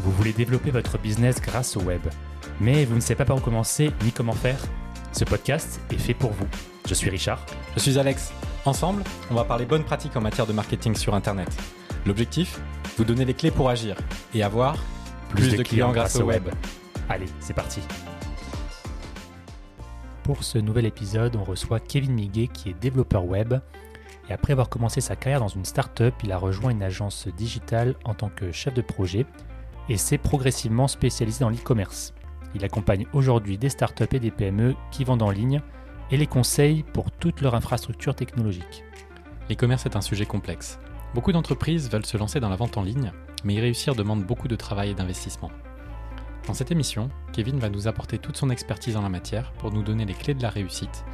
Vous voulez développer votre business grâce au web, mais vous ne savez pas par où commencer ni comment faire? Ce podcast est fait pour vous. Je suis Richard. Je suis Alex. Ensemble, on va parler bonnes pratiques en matière de marketing sur Internet. L'objectif? Vous donner les clés pour agir et avoir plus, de, clients, grâce au web. Allez, c'est parti. Pour ce nouvel épisode, on reçoit Kevin Miguet qui est développeur web. Et après avoir commencé sa carrière dans une start-up, il a rejoint une agence digitale en tant que chef de projet et s'est progressivement spécialisé dans l'e-commerce. Il accompagne aujourd'hui des startups et des PME qui vendent en ligne et les conseille pour toute leur infrastructure technologique. L'e-commerce est un sujet complexe. Beaucoup d'entreprises veulent se lancer dans la vente en ligne, mais y réussir demande beaucoup de travail et d'investissement. Dans cette émission, Kevin va nous apporter toute son expertise en la matière pour nous donner les clés de la réussite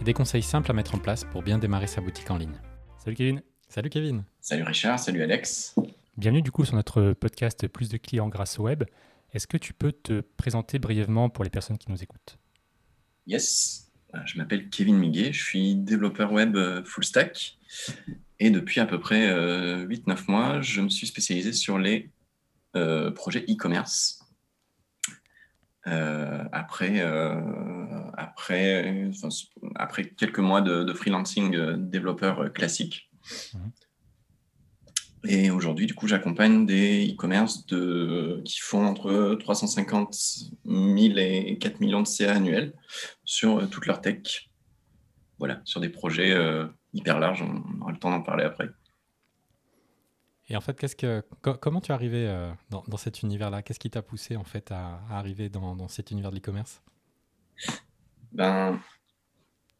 et des conseils simples à mettre en place pour bien démarrer sa boutique en ligne. Salut Kevin. Salut Kevin. Salut Richard, salut Alex. Bienvenue du coup sur notre podcast Plus de clients grâce au web. Est-ce que tu peux te présenter brièvement pour les personnes qui nous écoutent? Yes, je m'appelle Kevin Miguet, je suis développeur web euh, full stack et depuis à peu près 8-9 euh, mois, je me suis spécialisé sur les euh, projets e-commerce. Après, après, après quelques mois de, freelancing développeur classique. Mhm. Et aujourd'hui, du coup, j'accompagne des e-commerce de, qui font entre 350 000 et 4 millions de CA annuels sur euh, toute leur tech. Voilà, sur des projets euh, hyper larges. On aura le temps d'en parler après. Et en fait, qu'est-ce que, comment tu es arrivé euh, dans, dans, cet univers-là? Qu'est-ce qui t'a poussé en fait à, arriver dans, dans, cet univers de l'e-commerce? Ben,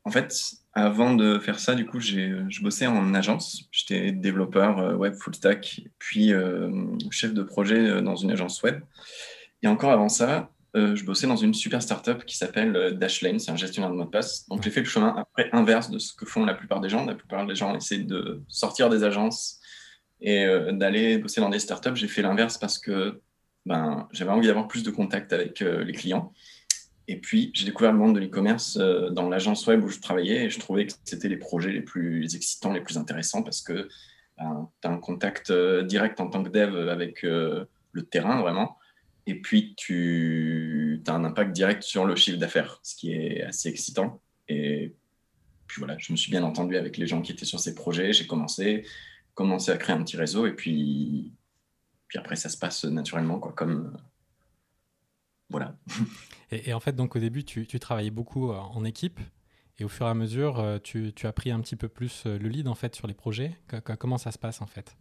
en fait, avant de faire ça, du coup, je bossais en agence. J'étais développeur euh, web full stack, puis euh, chef de projet dans une agence web. Et encore avant ça, je bossais dans une super startup qui s'appelle Dashlane, c'est un gestionnaire de mots de passe. Donc j'ai fait le chemin après inverse de ce que font la plupart des gens. La plupart des gens essaient de sortir des agences et d'aller bosser dans des startups. J'ai fait l'inverse parce que ben, j'avais envie d'avoir plus de contact avec les clients. Et puis, j'ai découvert le monde de l'e-commerce euh, dans l'agence web où je travaillais et je trouvais que c'était les projets les plus excitants, les plus intéressants parce que ben, tu as un contact euh, direct en tant que dev avec euh, le terrain vraiment. Et puis, tu as un impact direct sur le chiffre d'affaires, ce qui est assez excitant. Et puis voilà, je me suis bien entendu avec les gens qui étaient sur ces projets. J'ai commencé, commencé à créer un petit réseau et puis, puis après, ça se passe naturellement, quoi, comme. Voilà. Et, en fait, donc au début, tu, travaillais beaucoup euh, en équipe. Et au fur et à mesure, euh, tu, as pris un petit peu plus euh, le lead en fait sur les projets. comment ça se passe en fait?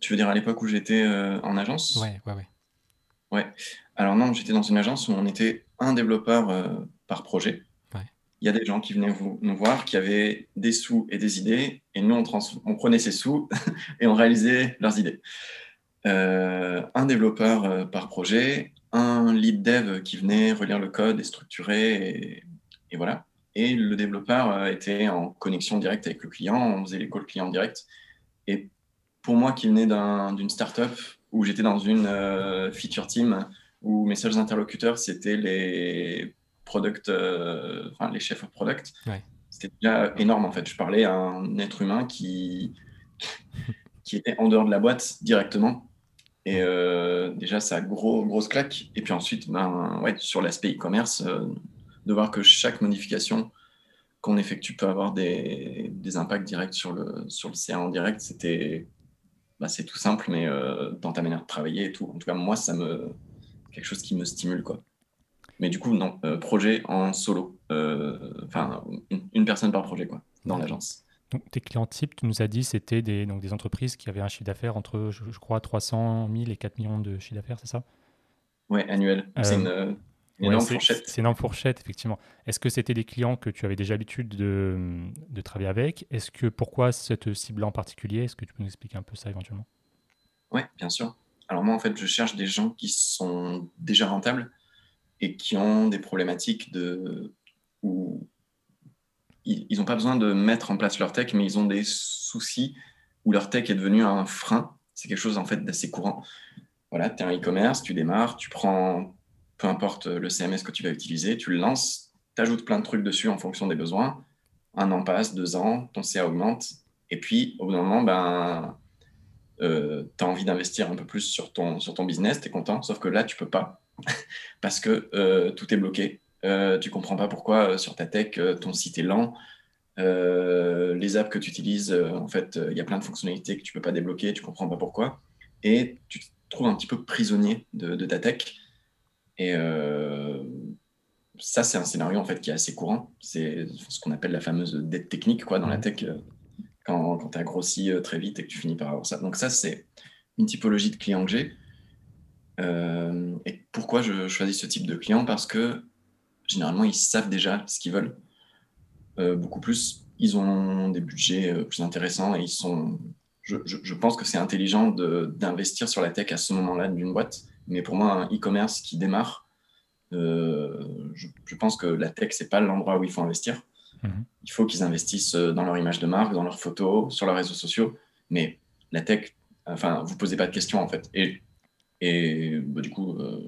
Tu veux dire à l'époque où j'étais en agence? Ouais, ouais, ouais. Ouais. Alors non, j'étais dans une agence où on était un développeur par projet. Il y a des gens qui venaient nous voir, qui avaient des sous et des idées, et nous, on, prenait ces sous et on réalisait leurs idées. un développeur par projet, un lead dev qui venait relire le code et structurer, et, voilà. Et le développeur euh, était en connexion directe avec le client, on faisait les calls clients direct. Et pour moi qui venais d'une startup où j'étais dans une euh, feature team où mes seuls interlocuteurs c'était les product, euh, enfin les chefs of product, c'était déjà énorme en fait. Je parlais à un être humain qui, qui était en dehors de la boîte directement et euh, déjà, ça a gros, grosse claque. Et puis ensuite, ben, ouais, sur l'aspect e-commerce, euh, de voir que chaque modification qu'on effectue peut avoir des, des, impacts directs sur le, sur le CA en direct, c'était, bah, c'est tout simple, mais euh, dans ta manière de travailler et tout. En tout cas, moi, ça me, quelque chose qui me stimule, quoi. Mais du coup, non, projet en solo. Enfin, une, personne par projet, quoi, dans l'agence. Donc, tes clients types, tu nous as dit, c'était des, donc des entreprises qui avaient un chiffre d'affaires entre, je, crois, 300 000 et 4 millions de chiffre d'affaires, c'est ça? Oui, annuel. c'est une, euh, énorme fourchette. C'est une énorme fourchette, effectivement. Est-ce que c'était des clients que tu avais déjà l'habitude de, de, travailler avec? Est-ce que pourquoi cette cible en particulier? Est-ce que tu peux nous expliquer un peu ça éventuellement? Oui, bien sûr. Alors moi, en fait, je cherche des gens qui sont déjà rentables et qui ont des problématiques de, ou ils n'ont pas besoin de mettre en place leur tech, mais ils ont des soucis où leur tech est devenu un frein. C'est quelque chose en fait d'assez courant. Voilà, tu es un e-commerce, tu démarres, tu prends peu importe le CMS que tu vas utiliser, tu le lances, tu ajoutes plein de trucs dessus en fonction des besoins. Un an passe, deux ans, ton CA augmente. Et puis, au bout d'un moment, ben, euh, tu as envie d'investir un peu plus sur ton, sur ton business, tu es content, sauf que là, tu peux pas parce que euh, tout est bloqué. Euh, tu comprends pas pourquoi sur ta tech, ton site est lent. les apps que tu utilises, en fait, il y a plein de fonctionnalités que tu peux pas débloquer, tu comprends pas pourquoi. Et tu te trouves un petit peu prisonnier de, de ta tech. Et ça, c'est un scénario en fait qui est assez courant. C'est ce qu'on appelle la fameuse dette technique quoi, dans la tech quand, quand tu as grossi euh, très vite et que tu finis par avoir ça. Donc ça, c'est une typologie de client que j'ai. Euh, et pourquoi je choisis ce type de client? Parce que généralement, ils savent déjà ce qu'ils veulent. Euh, beaucoup plus, ils ont des budgets plus intéressants et ils sont. Je, je, pense que c'est intelligent d'investir sur la tech à ce moment-là d'une boîte. Mais pour moi, un e-commerce qui démarre, je, je, pense que la tech, c'est pas l'endroit où il faut investir. Mhm. Il faut qu'ils investissent euh, dans leur image de marque, dans leurs photos, sur leurs réseaux sociaux. Mais la tech, enfin, vous posez pas de questions en fait. Et, et bah, du coup, euh,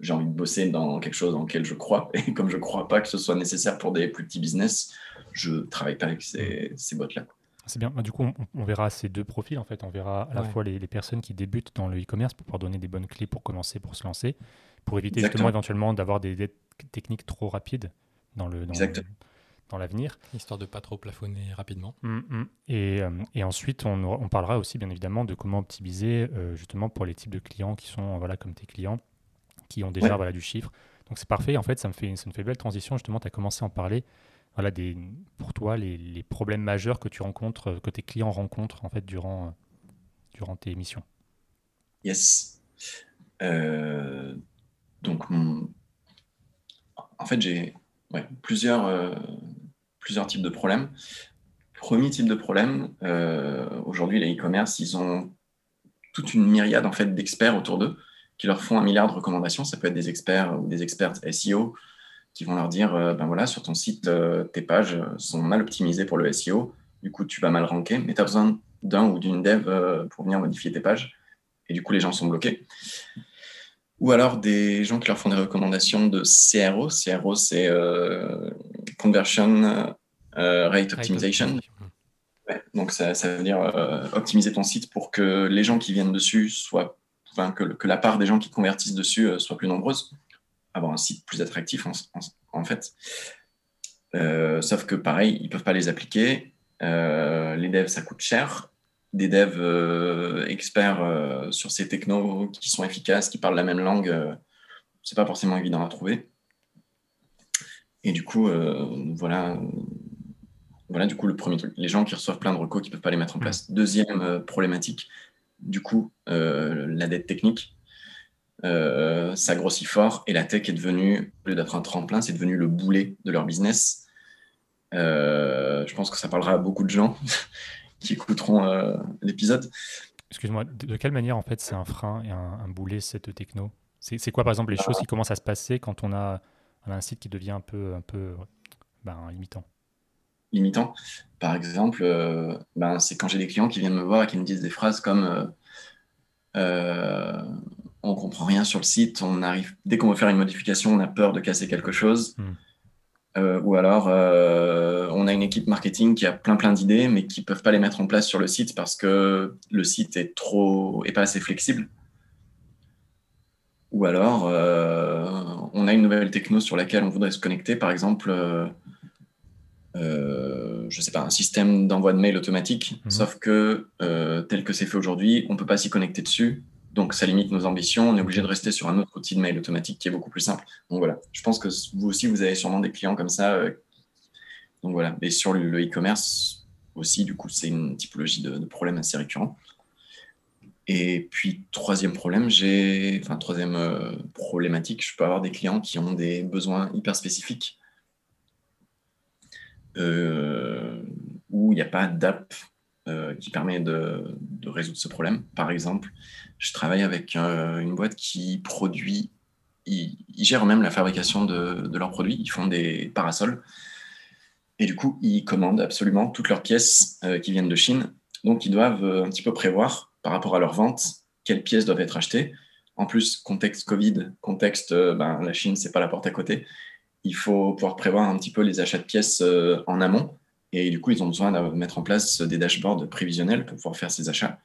j'ai envie de bosser dans quelque chose dans lequel je crois. Et comme je crois pas que ce soit nécessaire pour des plus petits business, je travaille pas avec ces, ces bots-là. C'est bien. Bah, du coup, on, verra ces deux profils. En fait, on verra à la fois les, personnes qui débutent dans le e-commerce pour pouvoir donner des bonnes clés pour commencer, pour se lancer, pour éviter justement éventuellement d'avoir des, des, techniques trop rapides dans le, dans, le, dans l'avenir. Histoire de pas trop plafonner rapidement. Mm, mm. Et, euh, et, ensuite, on, on, parlera aussi bien évidemment de comment optimiser euh, justement pour les types de clients qui sont voilà, comme tes clients, qui ont déjà voilà, du chiffre. Donc c'est parfait, en fait, ça me fait, ça me fait une belle transition. Justement, tu as commencé à en parler. Voilà, des, pour toi, les, les, problèmes majeurs que tu rencontres, que tes clients rencontrent en fait durant, durant tes missions. Yes. Euh, donc, en fait, j'ai ouais, plusieurs, plusieurs types de problèmes. Premier type de problème, euh, aujourd'hui, les e-commerce, ils ont toute une myriade en fait, d'experts autour d'eux qui leur font un milliard de recommandations. Ça peut être des experts ou des experts SEO qui vont leur dire euh, ben voilà, sur ton site, euh, tes pages sont mal optimisées pour le SEO, du coup, tu vas mal ranker, mais tu as besoin d'un ou d'une dev pour venir modifier tes pages. Et du coup, les gens sont bloqués. Ou alors des gens qui leur font des recommandations de CRO. CRO, c'est Conversion euh, Rate Optimization. donc ça, veut dire euh, optimiser ton site pour que les gens qui viennent dessus soient, enfin, que, que la part des gens qui convertissent dessus euh, soit plus nombreuse, avoir un site plus attractif en, fait. sauf que pareil, ils peuvent pas les appliquer. les devs, ça coûte cher. Des devs experts sur ces technos qui sont efficaces, qui parlent la même langue, c'est pas forcément évident à trouver. Et du coup, voilà, voilà, du coup, le premier truc, les gens qui reçoivent plein de recos qui ne peuvent pas les mettre en place. Deuxième euh, problématique, du coup, euh, la dette technique. Euh, ça grossit fort et la tech est devenue, au lieu d'être un tremplin, c'est devenu le boulet de leur business. je pense que ça parlera à beaucoup de gens qui écouteront l'épisode. Excuse-moi, de, quelle manière en fait c'est un frein et un, boulet cette techno? C'est quoi par exemple les choses qui commencent à se passer quand on a, un site qui devient un peu, un peu ben, limitant limitant. Par exemple, euh, ben, c'est quand j'ai des clients qui viennent me voir et qui me disent des phrases comme euh, euh, on comprend rien sur le site, on arrive dès qu'on veut faire une modification, on a peur de casser quelque chose. Hmm. ou alors, on a une équipe marketing qui a plein plein d'idées, mais qui peuvent pas les mettre en place sur le site parce que le site est trop est pas assez flexible. Ou alors, on a une nouvelle techno sur laquelle on voudrait se connecter, par exemple euh, je sais pas, un système d'envoi de mail automatique, mhm. sauf que euh, tel que c'est fait aujourd'hui, on peut pas s'y connecter dessus. Donc ça limite nos ambitions, on est obligé de rester sur un autre outil de mail automatique qui est beaucoup plus simple. Donc voilà, je pense que vous aussi, vous avez sûrement des clients comme ça. Euh, donc voilà, et sur le e-commerce aussi, du coup, c'est une typologie de, de problème assez récurrent. Et puis, troisième problème, j'ai, enfin, troisième problématique, je peux avoir des clients qui ont des besoins hyper spécifiques euh, où il n'y a pas d'app euh, qui permet de, résoudre ce problème. Par exemple, je travaille avec euh, une boîte qui produit, ils, gèrent même la fabrication de, leurs produits, ils font des parasols. Et du coup, ils commandent absolument toutes leurs pièces qui viennent de Chine. Donc, ils doivent un petit peu prévoir par rapport à leur vente quelles pièces doivent être achetées. En plus, contexte Covid, contexte, ben, la Chine, c'est pas la porte à côté il faut pouvoir prévoir un petit peu les achats de pièces euh, en amont. Et du coup, ils ont besoin de mettre en place des dashboards prévisionnels pour pouvoir faire ces achats.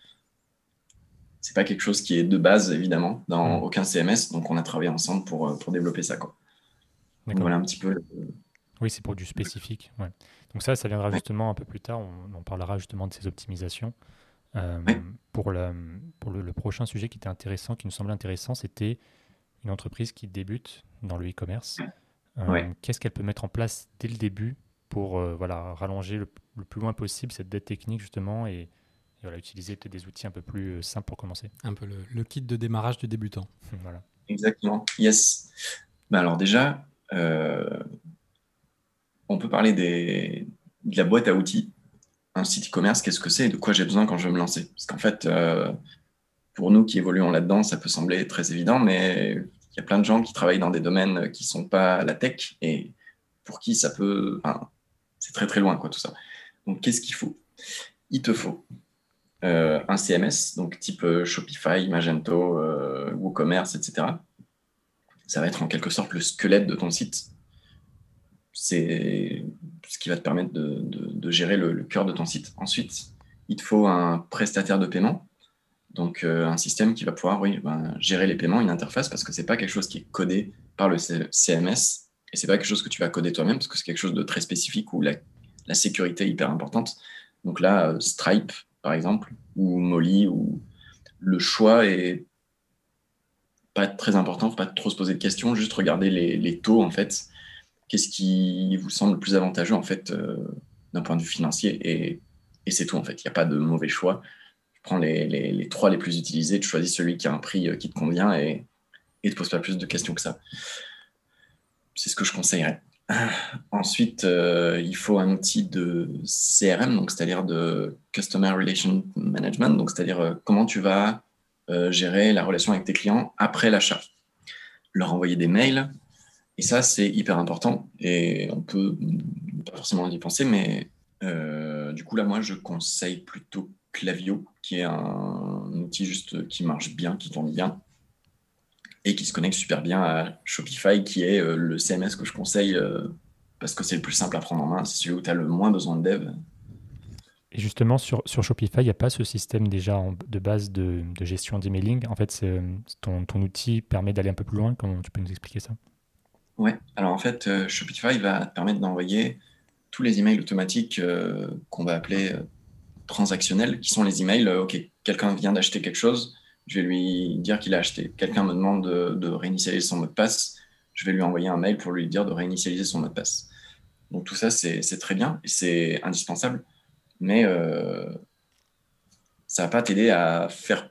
c'est pas quelque chose qui est de base, évidemment, dans mm. aucun CMS. Donc, on a travaillé ensemble pour, euh, pour développer ça. Quoi. voilà un petit peu. Oui, c'est pour du spécifique. Donc, ça, ça viendra justement un peu plus tard. On, parlera justement de ces optimisations. Euh, pour, le, pour le, prochain sujet qui était intéressant, qui nous semblait intéressant, c'était une entreprise qui débute dans le e-commerce. Euh, qu'est-ce qu'elle peut mettre en place dès le début pour voilà, rallonger le, le, plus loin possible cette dette technique justement et, voilà, utiliser peut-être des outils un peu plus euh, simples pour commencer? Un peu le, kit de démarrage du débutant. voilà. Exactement. Yes. Ben alors déjà, euh, on peut parler des, de la boîte à outils. Un site e-commerce, qu'est-ce que c'est et de quoi j'ai besoin quand je veux me lancer Parce qu'en fait, euh, pour nous qui évoluons là-dedans, ça peut sembler très évident, mais il y a plein de gens qui travaillent dans des domaines qui ne sont pas la tech et pour qui ça peut... C'est très très loin, quoi, tout ça. Donc, qu'est-ce qu'il faut? Il te faut euh, un CMS, donc type euh, Shopify, Magento, WooCommerce, etc. Ça va être en quelque sorte le squelette de ton site. C'est ce qui va te permettre de, gérer le, cœur de ton site. Ensuite, il te faut un prestataire de paiement, donc un système qui va pouvoir ben, gérer les paiements, une interface, parce que ce n'est pas quelque chose qui est codé par le CMS, et c'est pas quelque chose que tu vas coder toi-même, parce que c'est quelque chose de très spécifique où la, la sécurité est hyper importante. Donc là, Stripe, par exemple, ou Molly, où le choix est pas très important, faut pas trop se poser de questions, juste regarder les, taux en fait. Qu'est-ce qui vous semble le plus avantageux en fait euh, d'un point de vue financier et, c'est tout en fait. Il n'y a pas de mauvais choix. Tu prends les, trois les plus utilisés, tu choisis celui qui a un prix euh, qui te convient et ne te pose pas plus de questions que ça. C'est ce que je conseillerais. Ensuite, euh, il faut un outil de CRM, c'est-à-dire de Customer Relation Management, c'est-à-dire comment tu vas gérer la relation avec tes clients après l'achat. Leur envoyer des mails, et ça c'est hyper important. Et on peut pas forcément y penser, mais du coup là moi je conseille plutôt Clavio, qui est un outil juste qui marche bien, qui tourne bien, et qui se connecte super bien à Shopify, qui est euh, le CMS que je conseille euh, parce que c'est le plus simple à prendre en main. C'est celui où tu as le moins besoin de dev. Et justement, sur, Shopify, il n'y a pas ce système déjà de base de, de gestion d'emailing? En fait, ton, ton, outil permet d'aller un peu plus loin. Comment tu peux nous expliquer ça? Ouais, alors en fait, euh, Shopify va te permettre d'envoyer tous les emails automatiques qu'on va appeler transactionnels, qui sont les emails, OK, quelqu'un vient d'acheter quelque chose, je vais lui dire qu'il a acheté. Quelqu'un me demande de, réinitialiser son mot de passe, je vais lui envoyer un mail pour lui dire de réinitialiser son mot de passe. Donc tout ça, c'est très bien et c'est indispensable, mais euh, ça ne va pas t'aider à faire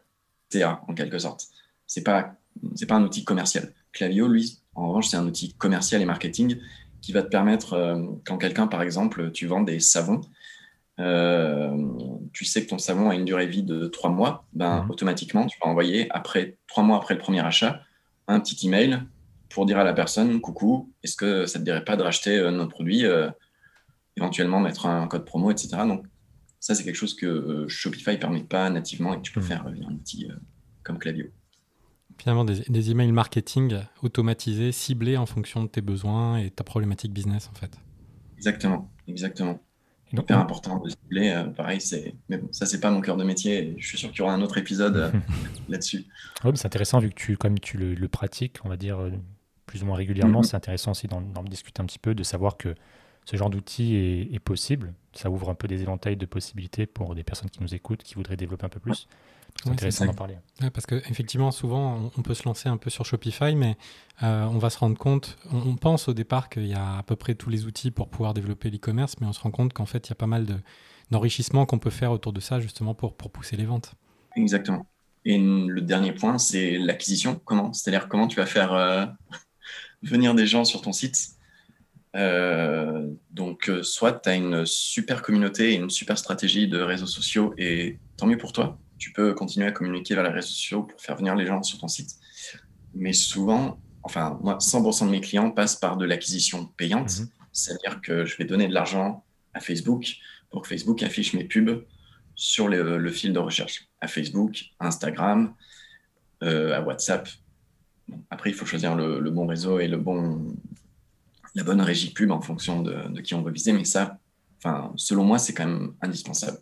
TA en quelque sorte. Ce n'est pas, pas un outil commercial. Clavio, lui, en revanche, c'est un outil commercial et marketing qui va te permettre, euh, quand quelqu'un, par exemple, tu vends des savons, euh, tu sais que ton savon a une durée de vie de trois mois, ben, mhm. automatiquement, tu vas envoyer, après trois mois après le premier achat, un petit email pour dire à la personne Coucou, est-ce que ça ne te dirait pas de racheter euh, nos produits, éventuellement mettre un code promo, etc. Donc, ça, c'est quelque chose que Shopify ne permet pas nativement et que tu peux mhm. faire via un outil comme Clavio. Finalement, des, des, emails marketing automatisés, ciblés en fonction de tes besoins et ta problématique business, en fait. Exactement, exactement hyper important de cibler. Euh, pareil, c'est. Mais bon, ça, c'est pas mon cœur de métier. je suis sûr qu'il y aura un autre épisode euh, là-dessus. c'est intéressant vu que tu, comme tu le, pratiques, on va dire, euh, plus ou moins régulièrement. Mm-hmm. C'est intéressant aussi d'en discuter un petit peu, de savoir que ce genre d'outil est, possible. Ça ouvre un peu des éventails de possibilités pour des personnes qui nous écoutent, qui voudraient développer un peu plus. C'est intéressant d'en parler. parce qu'effectivement, souvent, on peut se lancer un peu sur Shopify, mais euh, on va se rendre compte, on, pense au départ qu'il y a à peu près tous les outils pour pouvoir développer l'e-commerce, mais on se rend compte qu'en fait, il y a pas mal d'enrichissement qu'on peut faire autour de ça, justement, pour, pour pousser les ventes. Exactement. Et le dernier point, c'est l'acquisition. Comment? C'est-à-dire comment tu vas faire euh, venir des gens sur ton site? Euh, donc, soit tu as une super communauté et une super stratégie de réseaux sociaux, et tant mieux pour toi tu peux continuer à communiquer vers les réseaux sociaux pour faire venir les gens sur ton site. Mais souvent, enfin, moi, 100% de mes clients passent par de l'acquisition payante, mhm. c'est-à-dire que je vais donner de l'argent à Facebook pour que Facebook affiche mes pubs sur le, fil de recherche, à Facebook, à Instagram, euh, à WhatsApp. après, il faut choisir le, bon réseau et le bon, la bonne régie pub en fonction de, de qui on veut viser, mais ça, enfin, selon moi, c'est quand même indispensable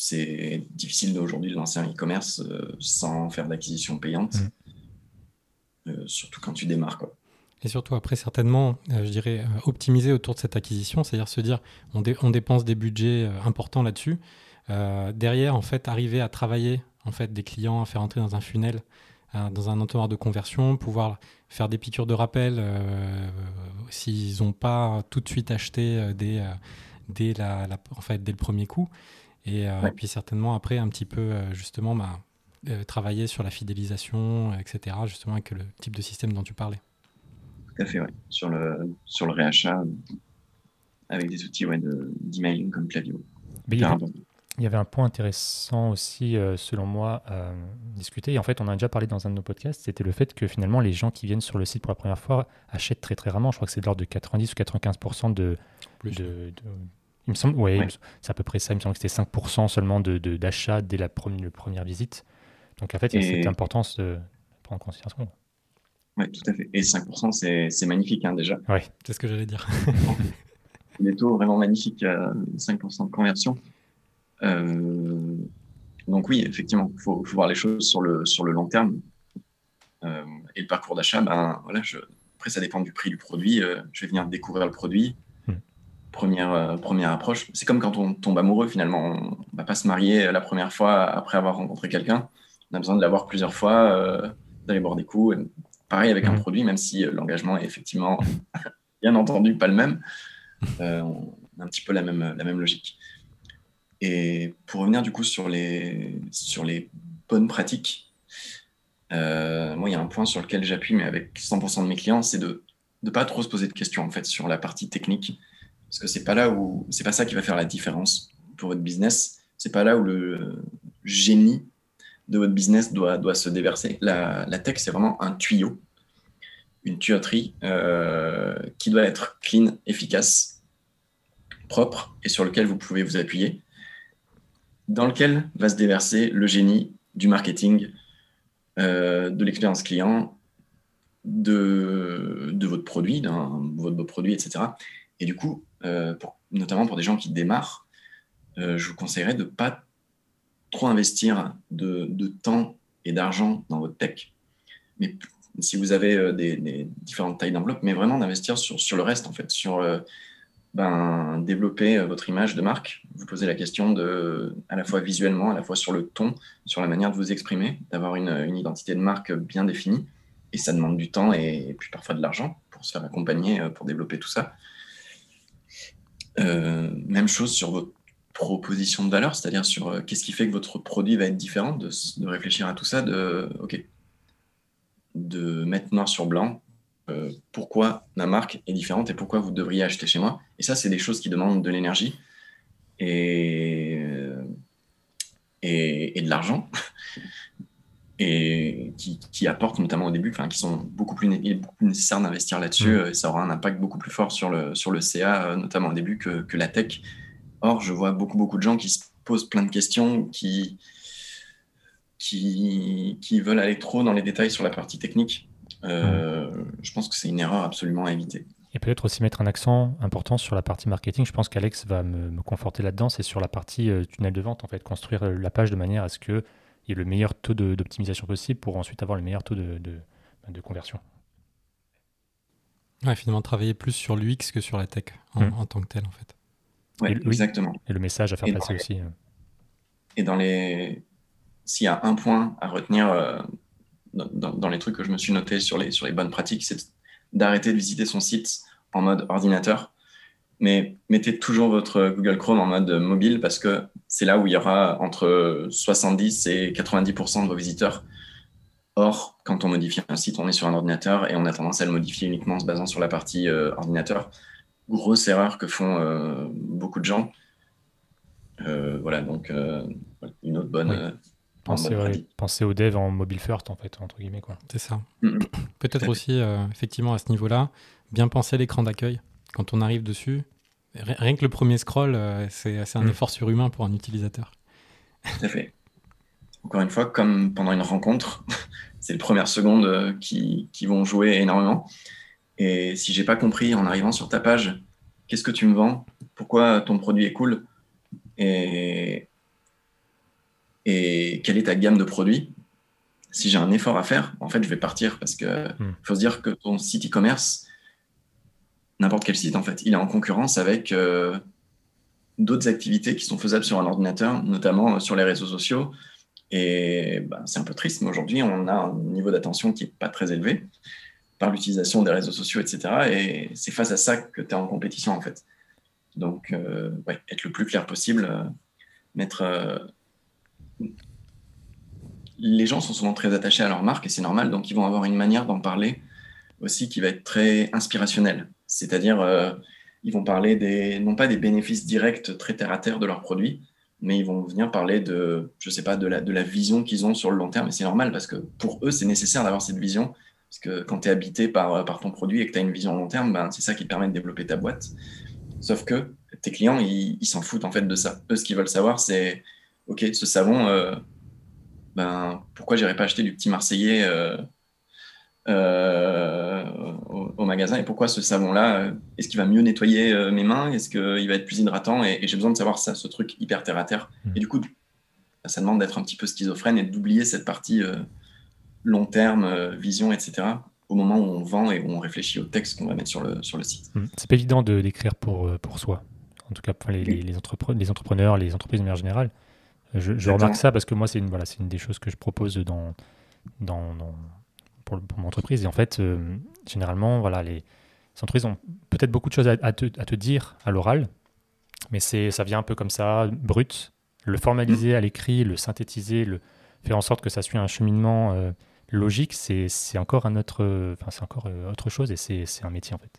c'est difficile aujourd'hui de lancer un e-commerce sans faire d'acquisition payante, mmh. surtout quand tu démarres. Quoi. Et surtout, après, certainement, je dirais, optimiser autour de cette acquisition, c'est-à-dire se dire, on, on, dépense des budgets importants là-dessus. derrière, en fait, arriver à travailler en fait, des clients, à faire entrer dans un funnel euh, dans un entonnoir de conversion, pouvoir faire des piqûres de rappel euh, s'ils n'ont pas tout de suite acheté euh, dès, dès, la, en fait, dès le premier coup. Et, puis certainement après un petit peu justement bah, travailler sur la fidélisation, etc., justement avec le type de système dont tu parlais. Tout à fait, oui. Sur le, sur le réachat, avec des outils ouais, d'emailing comme Klaviyo. Il y avait un point intéressant aussi, euh, selon moi, à discuter. Et en fait, on a déjà parlé dans un de nos podcasts. C'était le fait que finalement, les gens qui viennent sur le site pour la première fois achètent très très rarement. Je crois que c'est de l'ordre de 90 ou 95% de, de, de, Il me semble, ouais, c'est à peu près ça. Il me semble que c'était 5% seulement d'achat dès la première, première visite. Donc en fait, il y a cette importance de prendre en considération. Oui, tout à fait. Et 5%, c'est magnifique hein, déjà. Oui, c'est ce que j'allais dire. Les taux vraiment magnifiques, 5% de conversion. Euh, donc oui, effectivement, il faut, voir les choses sur le, sur le long terme. Euh, et le parcours d'achat, ben, voilà, je, après, ça dépend du prix du produit. Euh, je vais venir découvrir le produit. Hmm. Première, première approche. C'est comme quand on tombe amoureux, finalement. On ne va pas se marier la première fois après avoir rencontré quelqu'un. On a besoin de l'avoir plusieurs fois, d'aller boire des coups. pareil avec un produit, même si l'engagement est effectivement, bien entendu, pas le même. on a un petit peu la même, la même logique. Et pour revenir du coup sur les, sur les bonnes pratiques, euh, moi, il y a un point sur lequel j'appuie, mais avec 100% de mes clients, c'est de ne pas trop se poser de questions en fait sur la partie technique, parce que c'est pas là où c'est pas ça qui va faire la différence pour votre business. C'est pas là où le génie de votre business doit, doit se déverser. La, la tech, c'est vraiment un tuyau, une tuyauterie euh, qui doit être clean, efficace, propre et sur lequel vous pouvez vous appuyer dans lequel va se déverser le génie du marketing, euh, de l'expérience client, de, de votre produit, de votre produit, etc. Et du coup, euh, notamment pour des gens qui démarrent, euh, je vous conseillerais de ne pas trop investir de, temps et d'argent dans votre tech. Mais si vous avez des, différentes tailles d'enveloppe, mais vraiment d'investir sur, le reste, en fait, sur ben, développer euh, votre image de marque. Vous posez la question de, à la fois visuellement, à la fois sur le ton, sur la manière de vous exprimer, d'avoir une, identité de marque bien définie. Et ça demande du temps et, puis parfois de l'argent pour se faire accompagner, euh, pour développer tout ça. Euh, même chose sur votre proposition de valeur, c'est-à-dire sur qu'est-ce qui fait que votre produit va être différent, de, réfléchir à tout ça, de, OK, de mettre noir sur blanc, euh, pourquoi ma marque est différente et pourquoi vous devriez acheter chez moi. Et ça, c'est des choses qui demandent de l'énergie et, euh, et, de l'argent et qui, apportent notamment au début, qui sont beaucoup plus, nécessaires d'investir là-dessus. Mmh. Ça aura un impact beaucoup plus fort sur le, sur le CA, euh, notamment au début, que, que la tech. Or, je vois beaucoup, beaucoup de gens qui se posent plein de questions, qui, qui, qui veulent aller trop dans les détails sur la partie technique euh, je pense que c'est une erreur absolument à éviter. Et peut-être aussi mettre un accent important sur la partie marketing. Je pense qu'Alex va me, conforter là-dedans. C'est sur la partie euh, tunnel de vente, en fait, construire euh, la page de manière à ce qu'il y ait le meilleur taux d'optimisation possible pour ensuite avoir le meilleur taux de, de, de conversion. Ouais, finalement, travailler plus sur l'UX que sur la tech en, mmh. tant que tel, en fait. Ouais, exactement. Et le message à faire passer aussi. Et dans les. S'il y a un point à retenir dans, les trucs que je me suis noté sur les, sur les bonnes pratiques, c'est d'arrêter de visiter son site en mode ordinateur, mais mettez toujours votre Google Chrome en mode mobile parce que c'est là où il y aura entre 70 et 90% de vos visiteurs. Or, quand on modifie un site, on est sur un ordinateur et on a tendance à le modifier uniquement en se basant sur la partie euh, ordinateur. Grosse erreur que font euh, beaucoup de gens. Euh, voilà, donc une autre bonne, Penser, au dev en mobile first, en fait, entre guillemets. Quoi. C'est ça. Peut-être aussi, euh, effectivement, à ce niveau-là, bien penser à l'écran d'accueil. Quand on arrive dessus, rien que le premier scroll, euh, c'est un mm. effort surhumain pour un utilisateur. Tout à fait. Encore une fois, comme pendant une rencontre, c'est les premières secondes euh, qui, qui, vont jouer énormément. Et si j'ai pas compris en arrivant sur ta page, qu'est-ce que tu me vends? Pourquoi ton produit est cool? Et et quelle est ta gamme de produits? Si j'ai un effort à faire, en fait, je vais partir parce que hmm. faut se dire que ton site e-commerce, n'importe quel site, en fait, il est en concurrence avec euh, d'autres activités qui sont faisables sur un ordinateur, notamment sur les réseaux sociaux. Et bah, c'est un peu triste, mais aujourd'hui, on a un niveau d'attention qui n'est pas très élevé par l'utilisation des réseaux sociaux, etc. Et c'est face à ça que tu es en compétition, en fait. Donc, euh, être le plus clair possible, euh, mettre. Euh, les gens sont souvent très attachés à leur marque et c'est normal, donc ils vont avoir une manière d'en parler aussi qui va être très inspirationnelle. C'est-à-dire, ils vont parler des, non pas des bénéfices directs très terre à terre de leurs produits, mais ils vont venir parler de, je sais pas, de la, de la vision qu'ils ont sur le long terme. Et c'est normal parce que pour eux, c'est nécessaire d'avoir cette vision. Parce que quand tu es habité par, par ton produit et que tu as une vision long terme, ben, c'est ça qui te permet de développer ta boîte. Sauf que tes clients, ils s'en foutent en fait de ça. Eux, ce qu'ils veulent savoir, c'est OK, ce savon, euh, ben, pourquoi j'irais pas acheter du petit Marseillais euh, euh, au, magasin et pourquoi ce savon-là, est-ce qu'il va mieux nettoyer mes mains? Est-ce qu'il va être plus hydratant? Et, j'ai besoin de savoir ça, ce truc hyper terre à terre. Mmh. Et du coup, ça demande d'être un petit peu schizophrène et d'oublier cette partie long terme, vision, etc au moment où on vend et où on réfléchit au texte qu'on va mettre sur le, sur le site. Mmh. C'est pas évident de d'écrire pour, pour soi en tout cas pour les, les, les, entrepreneurs, les entreprises de manière générale. Je, remarque ça parce que moi, c'est une, voilà, une des choses que je propose dans, dans, pour, mon entreprise. Et en fait, euh, généralement, voilà, les, entreprises ont peut-être beaucoup de choses à, te, à te, dire à l'oral, mais ça vient un peu comme ça, brut. Le formaliser à l'écrit, le synthétiser, le, faire en sorte que ça suit un cheminement euh, logique, c'est encore, un autre, c'est encore euh, autre chose et c'est un métier en fait.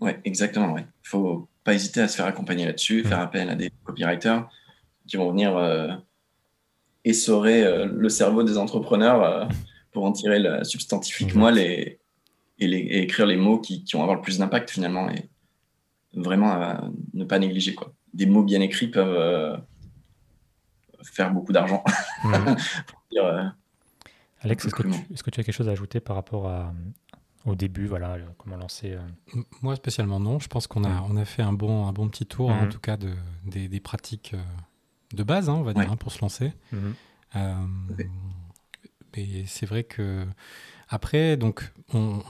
Ouais, exactement. Il faut pas hésiter à se faire accompagner là-dessus, faire appel à des copywriters qui vont venir euh, essorer euh, le cerveau des entrepreneurs pour en tirer la substantifique moelle et, les, écrire les mots qui, vont avoir le plus d'impact finalement et vraiment ne pas négliger. Quoi. Des mots bien écrits peuvent faire beaucoup d'argent. Alex, est-ce que, est-ce que, tu as quelque chose à ajouter par rapport à, au début, voilà, comment lancer euh? Moi spécialement non. Je pense qu'on a, on a fait un bon, un bon petit tour, en mhm. tout cas, de, des, des pratiques euh, de base, hein, on va dire, hein, pour se lancer. Mhm. Euh, et c'est vrai que après, donc on,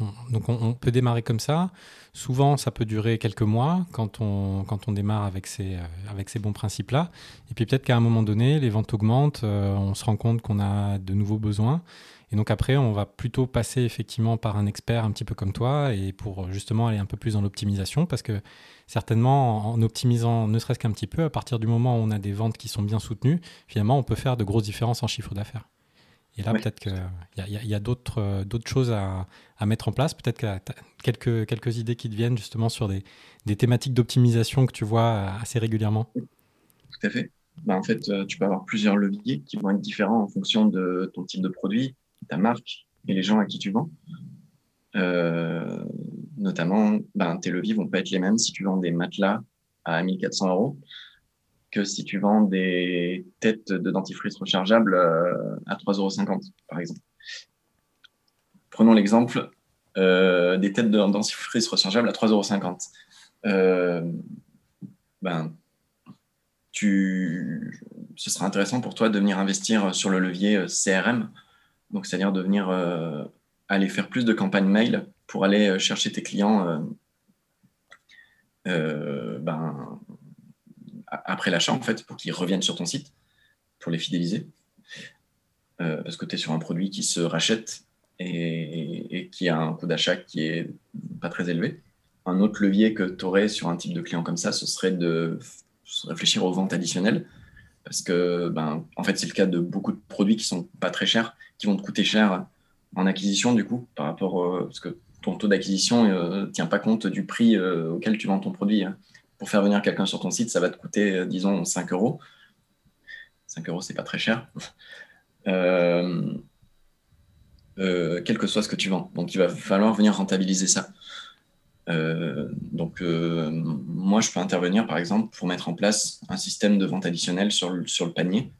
peut démarrer comme ça. Souvent, ça peut durer quelques mois quand on, démarre ces, avec ces bons principes-là. Et puis peut-être qu'à un moment donné, les ventes augmentent, on se rend compte qu'on a de nouveaux besoins. Et donc après, on va plutôt passer effectivement par un expert un petit peu comme toi et pour justement aller un peu plus dans l'optimisation parce que certainement en optimisant ne serait-ce qu'un petit peu, à partir du moment où on a des ventes qui sont bien soutenues, finalement on peut faire de grosses différences en chiffre d'affaires. Et là, peut-être qu'il y a, d'autres, d'autres choses à, à, mettre en place. Peut-être que quelques, quelques idées qui te viennent justement sur des, des thématiques d'optimisation que tu vois assez régulièrement. Tout à fait. Ben, en fait, euh, tu peux avoir plusieurs leviers qui vont être différents en fonction de ton type de produit, ta marque et les gens à qui tu vends. Euh, notamment, ben, tes leviers vont pas être les mêmes si tu vends des matelas à 1400 euros que si tu vends des têtes de dentifrice rechargeables euh, à 3,50 euros, par exemple. Prenons l'exemple euh, des têtes de dentifrice rechargeables à 3,50 euros. ben, tu... ce sera intéressant pour toi de venir investir sur le levier CRM donc, c'est-à-dire de venir euh, aller faire plus de campagnes mail pour aller euh, chercher tes clients euh, ben, après l'achat, en fait, pour qu'ils reviennent sur ton site, pour les fidéliser. parce que tu es sur un produit qui se rachète et, qui a un coût d'achat qui est pas très élevé. Un autre levier que tu aurais sur un type de client comme ça, ce serait de réfléchir aux ventes additionnelles. Parce que, ben, en fait, c'est le cas de beaucoup de produits qui sont pas très chers qui vont te coûter cher en acquisition, du coup, par rapport. parce que ton taux d'acquisition ne euh, tient pas compte du prix euh, auquel tu vends ton produit. Hein. Pour faire venir quelqu'un sur ton site, ça va te coûter, euh, disons, 5 euros. 5 euros, c'est pas très cher. quel que soit ce que tu vends. Donc, il va falloir venir rentabiliser ça. donc, moi, je peux intervenir, par exemple, pour mettre en place un système de vente additionnelle sur sur le panier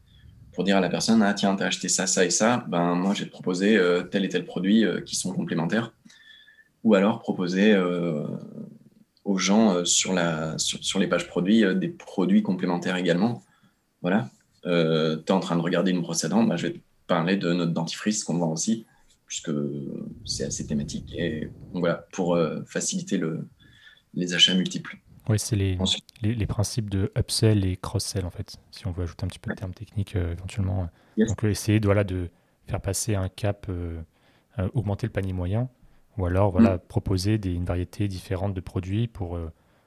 pour dire à la personne ah tiens tu as acheté ça ça et ça ben moi j'ai proposé euh, tel et tel produit euh, qui sont complémentaires ou alors proposer euh, aux gens sur la sur, les pages produits des produits complémentaires également voilà euh, tu es en train de regarder une brosse à dents, bah, je vais te parler de notre dentifrice qu'on vend aussi, puisque c'est assez thématique. Et voilà, pour euh, faciliter le, les achats multiples. Oui, c'est les, les, principes de upsell et cross-sell, en fait, si on veut ajouter un petit peu de termes techniques euh, éventuellement. Donc, essayer voilà, de faire passer un cap, augmenter le panier moyen, ou alors voilà, mm. proposer des, une variété différente de produits pour,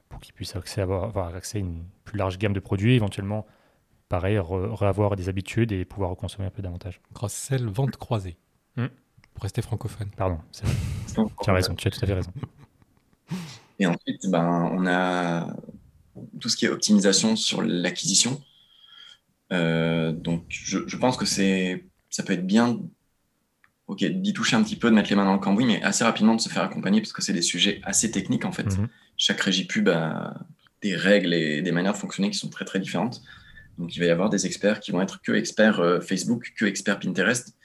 pour qu'ils puissent accès, avoir, avoir accès à une plus large gamme de produits, éventuellement pareil, re, des habitudes et pouvoir consommer un peu davantage. Cross-sell, vente croisée. Hmm. Pour rester francophone. Pardon, tu as raison, tu as tout à fait raison. Et ensuite, ben, on a tout ce qui est optimisation sur l'acquisition. Euh, donc, je, pense que c'est, ça peut être bien ok, d'y toucher un petit peu, de mettre les mains dans le cambouis, mais assez rapidement de se faire accompagner parce que c'est des sujets assez techniques en fait. Mhm. Chaque régie pub a des règles et des manières de fonctionner qui sont très très différentes. Donc, il va y avoir des experts qui vont être que experts euh, Facebook, que experts Pinterest.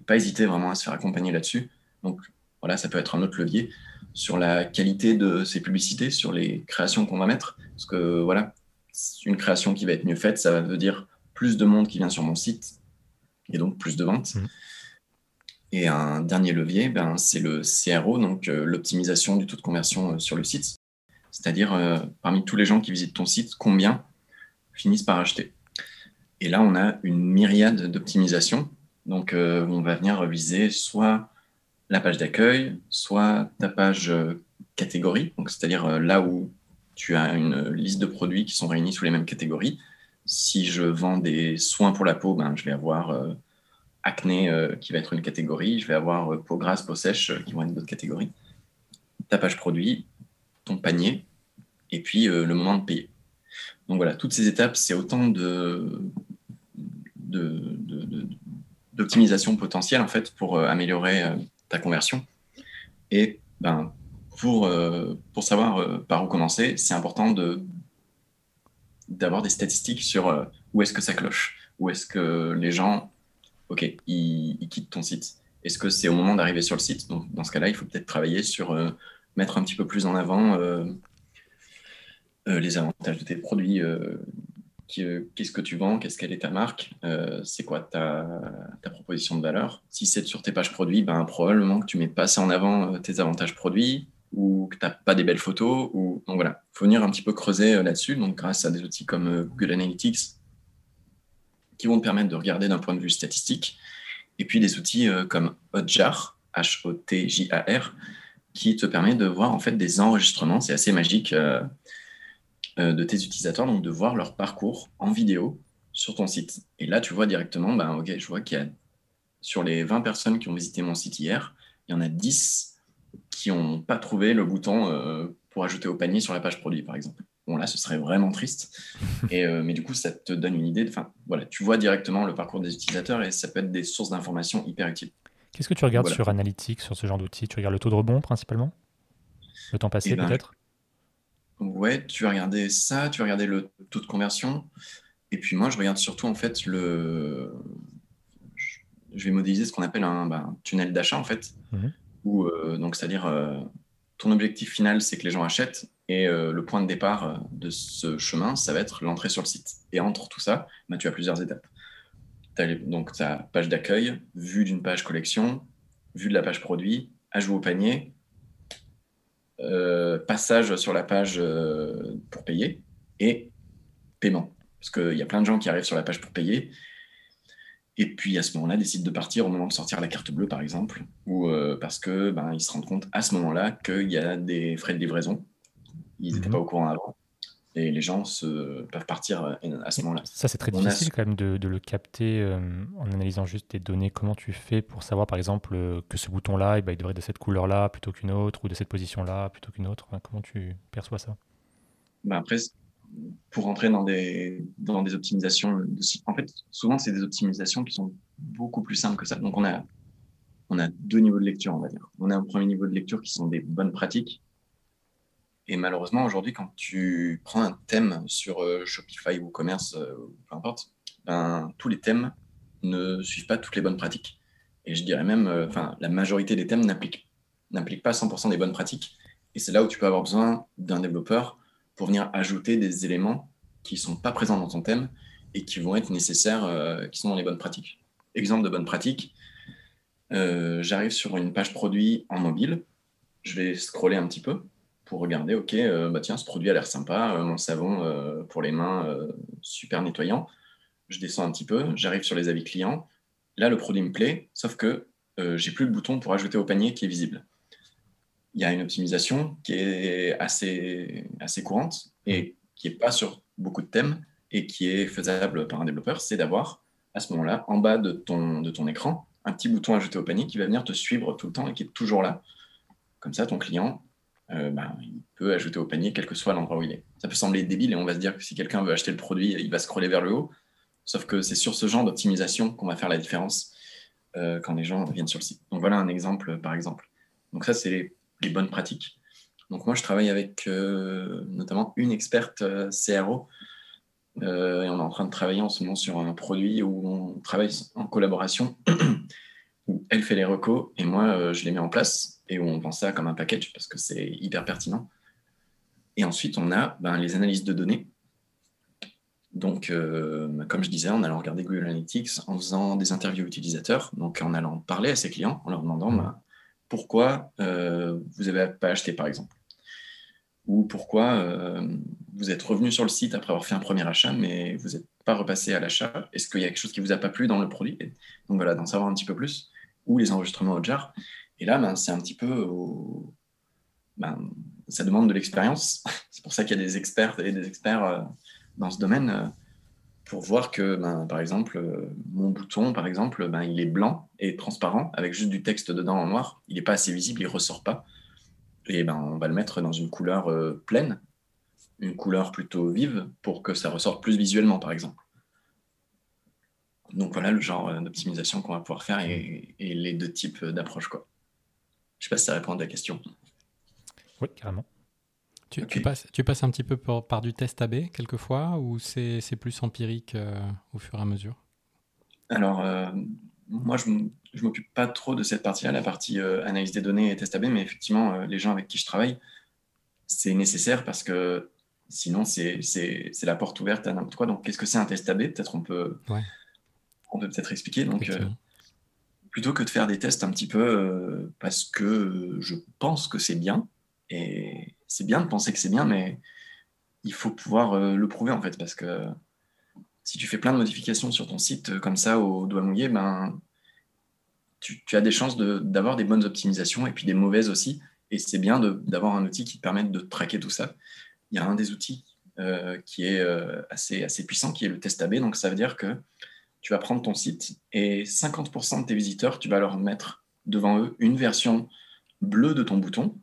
Et pas hésiter vraiment à se faire accompagner là-dessus. Donc, voilà, ça peut être un autre levier sur la qualité de ces publicités, sur les créations qu'on va mettre. Parce que, voilà, une création qui va être mieux faite, ça veut dire plus de monde qui vient sur mon site et donc plus de ventes. Mmh. Et un dernier levier, ben, c'est le CRO, donc euh, l'optimisation du taux de conversion euh, sur le site. C'est-à-dire, parmi tous les gens qui visitent ton site, combien finissent par acheter? Et là, on a une myriade d'optimisations. Donc, euh, on va venir viser soit la page d'accueil, soit ta page euh, catégorie, c'est-à-dire euh, là où tu as une liste de produits qui sont réunis sous les mêmes catégories. Si je vends des soins pour la peau, ben, je vais avoir acné qui va être une catégorie, je vais avoir peau grasse, peau sèche qui vont être d'autres catégories. Ta page produit, ton panier, et puis le moment de payer. Donc voilà, toutes ces étapes, c'est autant de, d'optimisation potentielle en fait pour euh, améliorer euh, ta conversion. Et ben, pour, euh, pour savoir par où commencer, c'est important de, d'avoir des statistiques sur où est-ce que ça cloche, où est-ce que les gens, ok, ils, quittent ton site. Est-ce que c'est au moment d'arriver sur le site? Donc, dans ce cas-là, il faut peut-être travailler sur mettre un petit peu plus en avant les avantages de tes produits, qu'est-ce que tu vends, qu'est-ce qu'elle est ta marque, euh, c'est quoi ta, proposition de valeur? Si c'est sur tes pages produits, ben, probablement que tu mets pas assez en avant euh, tes avantages produits ou que tu n'as pas des belles photos. Donc voilà, il faut venir un petit peu creuser euh, là-dessus. Donc grâce à des outils comme Google Analytics qui vont te permettre de regarder d'un point de vue statistique. Et puis des outils comme Hotjar, H-O-T-J-A-R, qui te permet de voir en fait des enregistrements. C'est assez magique. Euh, de tes utilisateurs, donc de voir leur parcours en vidéo sur ton site. Et là, tu vois directement, ben, ok, je vois qu'il y a sur les 20 personnes qui ont visité mon site hier, il y en a 10 qui n'ont pas trouvé le bouton euh, pour ajouter au panier sur la page produit, par exemple. Bon, là, ce serait vraiment triste. Et, euh, mais du coup, ça te donne une idée. Enfin, voilà, tu vois directement le parcours des utilisateurs et ça peut être des sources d'informations hyper utiles. Qu'est-ce que tu regardes sur Analytics, sur ce genre d'outils? Tu regardes le taux de rebond principalement? Le temps passé, eh ben, peut-être? Ouais, tu vas regarder ça, tu vas regarder le taux de conversion. Et puis moi, je regarde surtout en fait le. Je vais modéliser ce qu'on appelle un bah, tunnel d'achat en fait. Mhm. Euh, donc, c'est-à-dire, euh, ton objectif final, c'est que les gens achètent. Et euh, le point de départ de ce chemin, ça va être l'entrée sur le site. Et entre tout ça, bah, tu as plusieurs étapes. As donc, ta page d'accueil, vue d'une page collection, vue de la page produit, ajout au panier, euh, passage sur la page euh, pour payer et paiement. Parce qu'il y a plein de gens qui arrivent sur la page pour payer et puis à ce moment-là décident de partir au moment de sortir la carte bleue par exemple, ou euh, parce que ben, ils se rendent compte à ce moment-là qu'il y a des frais de livraison. Ils n'étaient mhm. pas au courant avant et les gens se, peuvent partir euh, à ce moment-là. Ça, c'est très difficile quand même de, le capter euh, en analysant juste tes données. Comment tu fais pour savoir, par exemple, euh, que ce bouton-là, eh ben, il devrait être de cette couleur-là plutôt qu'une autre, ou de cette position-là plutôt qu'une autre? Comment tu perçois ça? Ben Après, pour rentrer dans des, dans des optimisations, de, en fait, souvent, c'est des optimisations qui sont beaucoup plus simples que ça. Donc, on a, on a deux niveaux de lecture, on va dire. On a un premier niveau de lecture qui sont des bonnes pratiques et malheureusement, aujourd'hui, quand tu prends un thème sur euh, Shopify ou Commerce, euh, peu importe, ben, tous les thèmes ne suivent pas toutes les bonnes pratiques. Et je dirais même, euh, la majorité des thèmes n'appliquent pas 100% des bonnes pratiques. Et c'est là où tu peux avoir besoin d'un développeur pour venir ajouter des éléments qui ne sont pas présents dans ton thème et qui vont être nécessaires, qui sont dans les bonnes pratiques. Exemple de bonne pratique, j'arrive sur une page produit en mobile, je vais scroller un petit peu pour regarder, ok, bah tiens, ce produit a l'air sympa, mon savon pour les mains super nettoyant. Je descends un petit peu, j'arrive sur les avis clients. Là, le produit me plaît, sauf que j'ai plus le bouton pour ajouter au panier qui est visible il y a une optimisation qui est assez, assez courante et qui n'est pas sur beaucoup de thèmes et qui est faisable par un développeur, c'est d'avoir à ce moment-là, en bas de ton, de ton écran, un petit bouton ajouté au panier qui va venir te suivre tout le temps et qui est toujours là. Comme ça, ton client, euh, ben, il peut ajouter au panier quel que soit l'endroit où il est. Ça peut sembler débile et on va se dire que si quelqu'un veut acheter le produit, il va scroller vers le haut. Sauf que c'est sur ce genre d'optimisation qu'on va faire la différence euh, quand les gens viennent sur le site. Donc voilà un exemple par exemple. Donc ça, c'est les bonnes pratiques. Donc moi, je travaille avec euh, notamment une experte euh, CRO euh, et on est en train de travailler en ce moment sur un produit où on travaille en collaboration, où elle fait les recos et moi, je les mets en place et on vend ça comme un package parce que c'est hyper pertinent. Et ensuite, on a ben, les analyses de données. Donc, comme je disais, en allant regarder Google Analytics, en faisant des interviews utilisateurs, donc en allant parler à ses clients, en leur demandant ben, pourquoi euh, vous n'avez pas acheté, par exemple. Ou pourquoi euh, vous êtes revenu sur le site après avoir fait un premier achat, mais vous n'êtes pas repassé à l'achat. Est-ce qu'il y a quelque chose qui ne vous a pas plu dans le produit? Donc voilà, d'en savoir un petit peu plus. Ou les enregistrements au jar. Et là, ben, c'est un petit peu. Ben, ça demande de l'expérience. c'est pour ça qu'il y a des experts et des experts euh, dans ce domaine pour voir que, ben, par exemple, euh, mon bouton, par exemple, ben, il est blanc et transparent avec juste du texte dedans en noir. Il n'est pas assez visible, il ne ressort pas. Et ben, on va le mettre dans une couleur euh, pleine, une couleur plutôt vive pour que ça ressorte plus visuellement, par exemple. Donc voilà le genre euh, d'optimisation qu'on va pouvoir faire et, les deux types d'approches. Je ne sais pas si ça répond à ta question. Oui, carrément. Tu, passes, tu, passes, un petit peu par, du test AB quelquefois ou c'est plus empirique euh, au fur et à mesure? Alors, euh, moi, je ne m'occupe pas trop de cette partie-là, la partie euh, analyse des données et test AB, mais effectivement, les gens avec qui je travaille, c'est nécessaire parce que sinon, c'est la porte ouverte à n'importe quoi. Donc, qu'est-ce que c'est un test AB Peut-être on peut on peut peut-être expliquer. Donc, plutôt que de faire des tests un petit peu parce que je pense que c'est bien, et c'est bien de penser que c'est bien, mais il faut pouvoir euh, le prouver en fait, parce que si tu fais plein de modifications sur ton site euh, comme ça au doigt mouillé, ben, tu, as des chances d'avoir des bonnes optimisations et puis des mauvaises aussi. Et c'est bien d'avoir un outil qui te permette de traquer tout ça. Il y a un des outils euh, qui est assez, assez puissant, qui est le test AB. Donc ça veut dire que tu vas prendre ton site et 50% de tes visiteurs, tu vas leur mettre devant eux une version bleue de ton bouton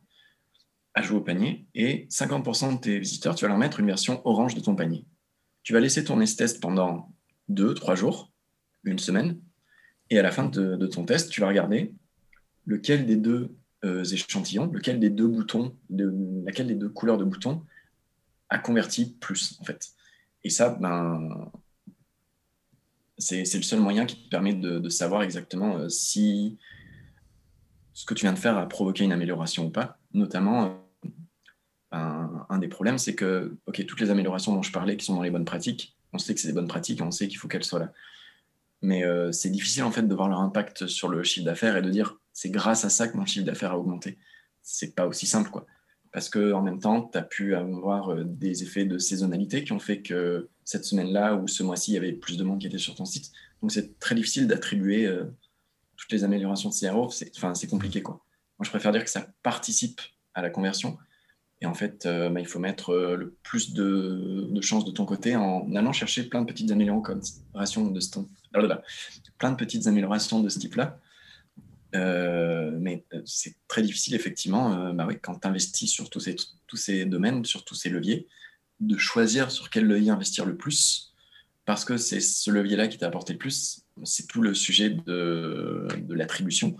à jouer au panier et 50% de tes visiteurs, tu vas leur mettre une version orange de ton panier. Tu vas laisser tourner ce test pendant 2-3 jours, une semaine, et à la fin de, ton test, tu vas regarder lequel des deux euh, échantillons, lequel des deux boutons, de, laquelle des deux couleurs de boutons a converti plus, en fait. Et ça, ben, c'est le seul moyen qui te permet de, savoir exactement euh, si ce que tu viens de faire a provoqué une amélioration ou pas, notamment euh, un, des problèmes, c'est que ok, toutes les améliorations dont je parlais qui sont dans les bonnes pratiques, on sait que c'est des bonnes pratiques on sait qu'il faut qu'elles soient là. Mais euh, c'est difficile en fait de voir leur impact sur le chiffre d'affaires et de dire c'est grâce à ça que mon chiffre d'affaires a augmenté. C'est pas aussi simple quoi. Parce que en même temps, tu as pu avoir euh, des effets de saisonnalité qui ont fait que cette semaine-là ou ce mois-ci, il y avait plus de monde qui était sur ton site. Donc c'est très difficile d'attribuer euh, toutes les améliorations de CRO. Enfin, c'est compliqué quoi. Moi, je préfère dire que ça participe à la conversion et en fait, euh, bah, il faut mettre le plus de, chances de ton côté en allant chercher de de plein de petites améliorations de ce type-là. Euh, mais c'est très difficile, effectivement, bah quand tu investis sur tous ces, tous ces domaines, sur tous ces leviers, de choisir sur quel levier investir le plus, parce que c'est ce levier-là qui t'a apporté le plus. C'est tout le sujet de, de l'attribution.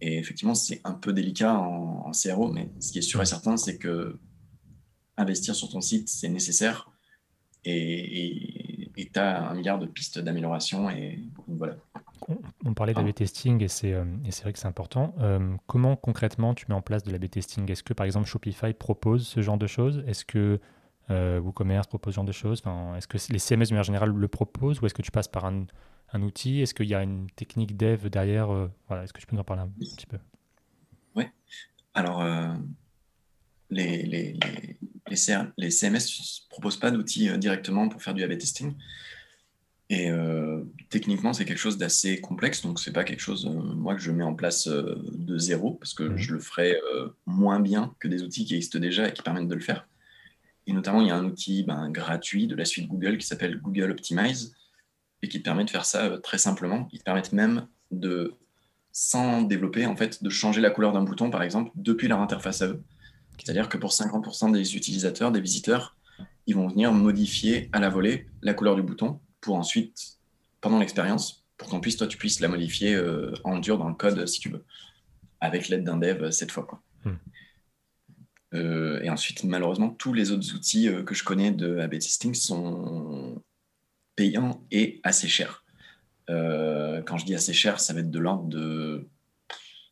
Et effectivement, c'est un peu délicat en, CRO, mais ce qui est sûr et certain, c'est que investir sur ton site, c'est nécessaire. Et tu as un milliard de pistes d'amélioration. Et voilà. On parlait de l'A-B testing et c'est euh, vrai que c'est important. Euh, comment concrètement tu mets en place de l'A-B testing? Est-ce que par exemple Shopify propose ce genre de choses? Est-ce que WooCommerce propose ce genre de choses? Est-ce que les CMS de manière générale le proposent ou est-ce que tu passes par un, un outil? Est-ce qu'il y a une technique dev derrière? Voilà, Est-ce que tu peux nous en parler un petit peu? Oui. Alors, les, les, les, les, CMS ne proposent pas d'outils euh, directement pour faire du A-B testing. Et euh, techniquement, c'est quelque chose d'assez complexe, donc c'est pas quelque chose, euh, moi, que je mets en place de zéro, parce que mmh. je le ferai moins bien que des outils qui existent déjà et qui permettent de le faire. Et notamment, il y a un outil ben, gratuit de la suite Google qui s'appelle Google Optimize, et qui permet de faire ça très simplement. Ils permettent même de, sans développer, en fait, de changer la couleur d'un bouton, par exemple, depuis leur interface à eux. C'est-à-dire que pour 50% des utilisateurs, des visiteurs, ils vont venir modifier à la volée la couleur du bouton pour ensuite, pendant l'expérience, pour qu'en puisse, toi, tu puisses la modifier euh, en dur dans le code si tu veux, avec l'aide d'un dev euh, cette fois. Quoi. Hmm. Euh, et ensuite, malheureusement, tous les autres outils que je connais de A-B testing sont payants et assez chers. quand je dis assez cher, ça va être de l'ordre de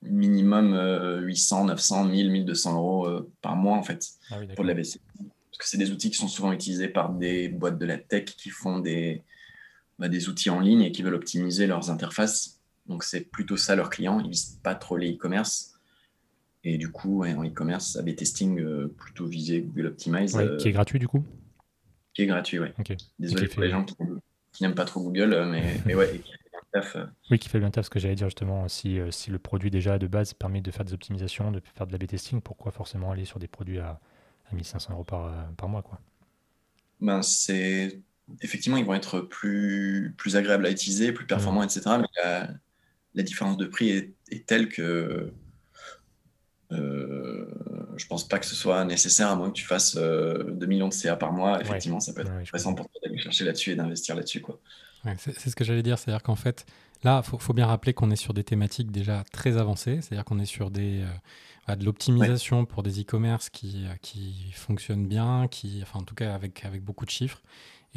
minimum 800, 900, 1000, 1200 euros euh, par mois en fait ah pour de la Parce que c'est des outils qui sont souvent utilisés par des boîtes de la tech qui font des, bah, des outils en ligne et qui veulent optimiser leurs interfaces. Donc c'est plutôt ça leurs clients. Ils visent pas trop les e-commerce. Et du coup, en e-commerce, AB testing euh, plutôt visé Google Optimize. Euh, qui est gratuit du coup? Qui est gratuit, oui. Désolé pour les gens qui, n'aiment pas trop Google, mais, mais ouais, euh. Oui, qui fait bien taf, ce que j'allais dire justement. Si, euh, si le produit déjà de base permet de faire des optimisations, de faire de la B-testing, pourquoi forcément aller sur des produits à, à 1500 euros par, euh, par mois quoi? Ben, c'est Effectivement, ils vont être plus, plus agréables à utiliser, plus performants, etc. Mais la, différence de prix est, telle que euh, je pense pas que ce soit nécessaire, à moins que tu fasses 2 millions de CA par mois. Effectivement, ça peut être intéressant pour toi d'aller chercher là-dessus et d'investir là-dessus. quoi. C'est ce que j'allais dire, c'est-à-dire qu'en fait, là, il faut, bien rappeler qu'on est sur des thématiques déjà très avancées, c'est-à-dire qu'on est sur des, euh, de l'optimisation pour des e-commerce qui, euh, qui fonctionnent bien, qui, enfin en tout cas avec, avec beaucoup de chiffres,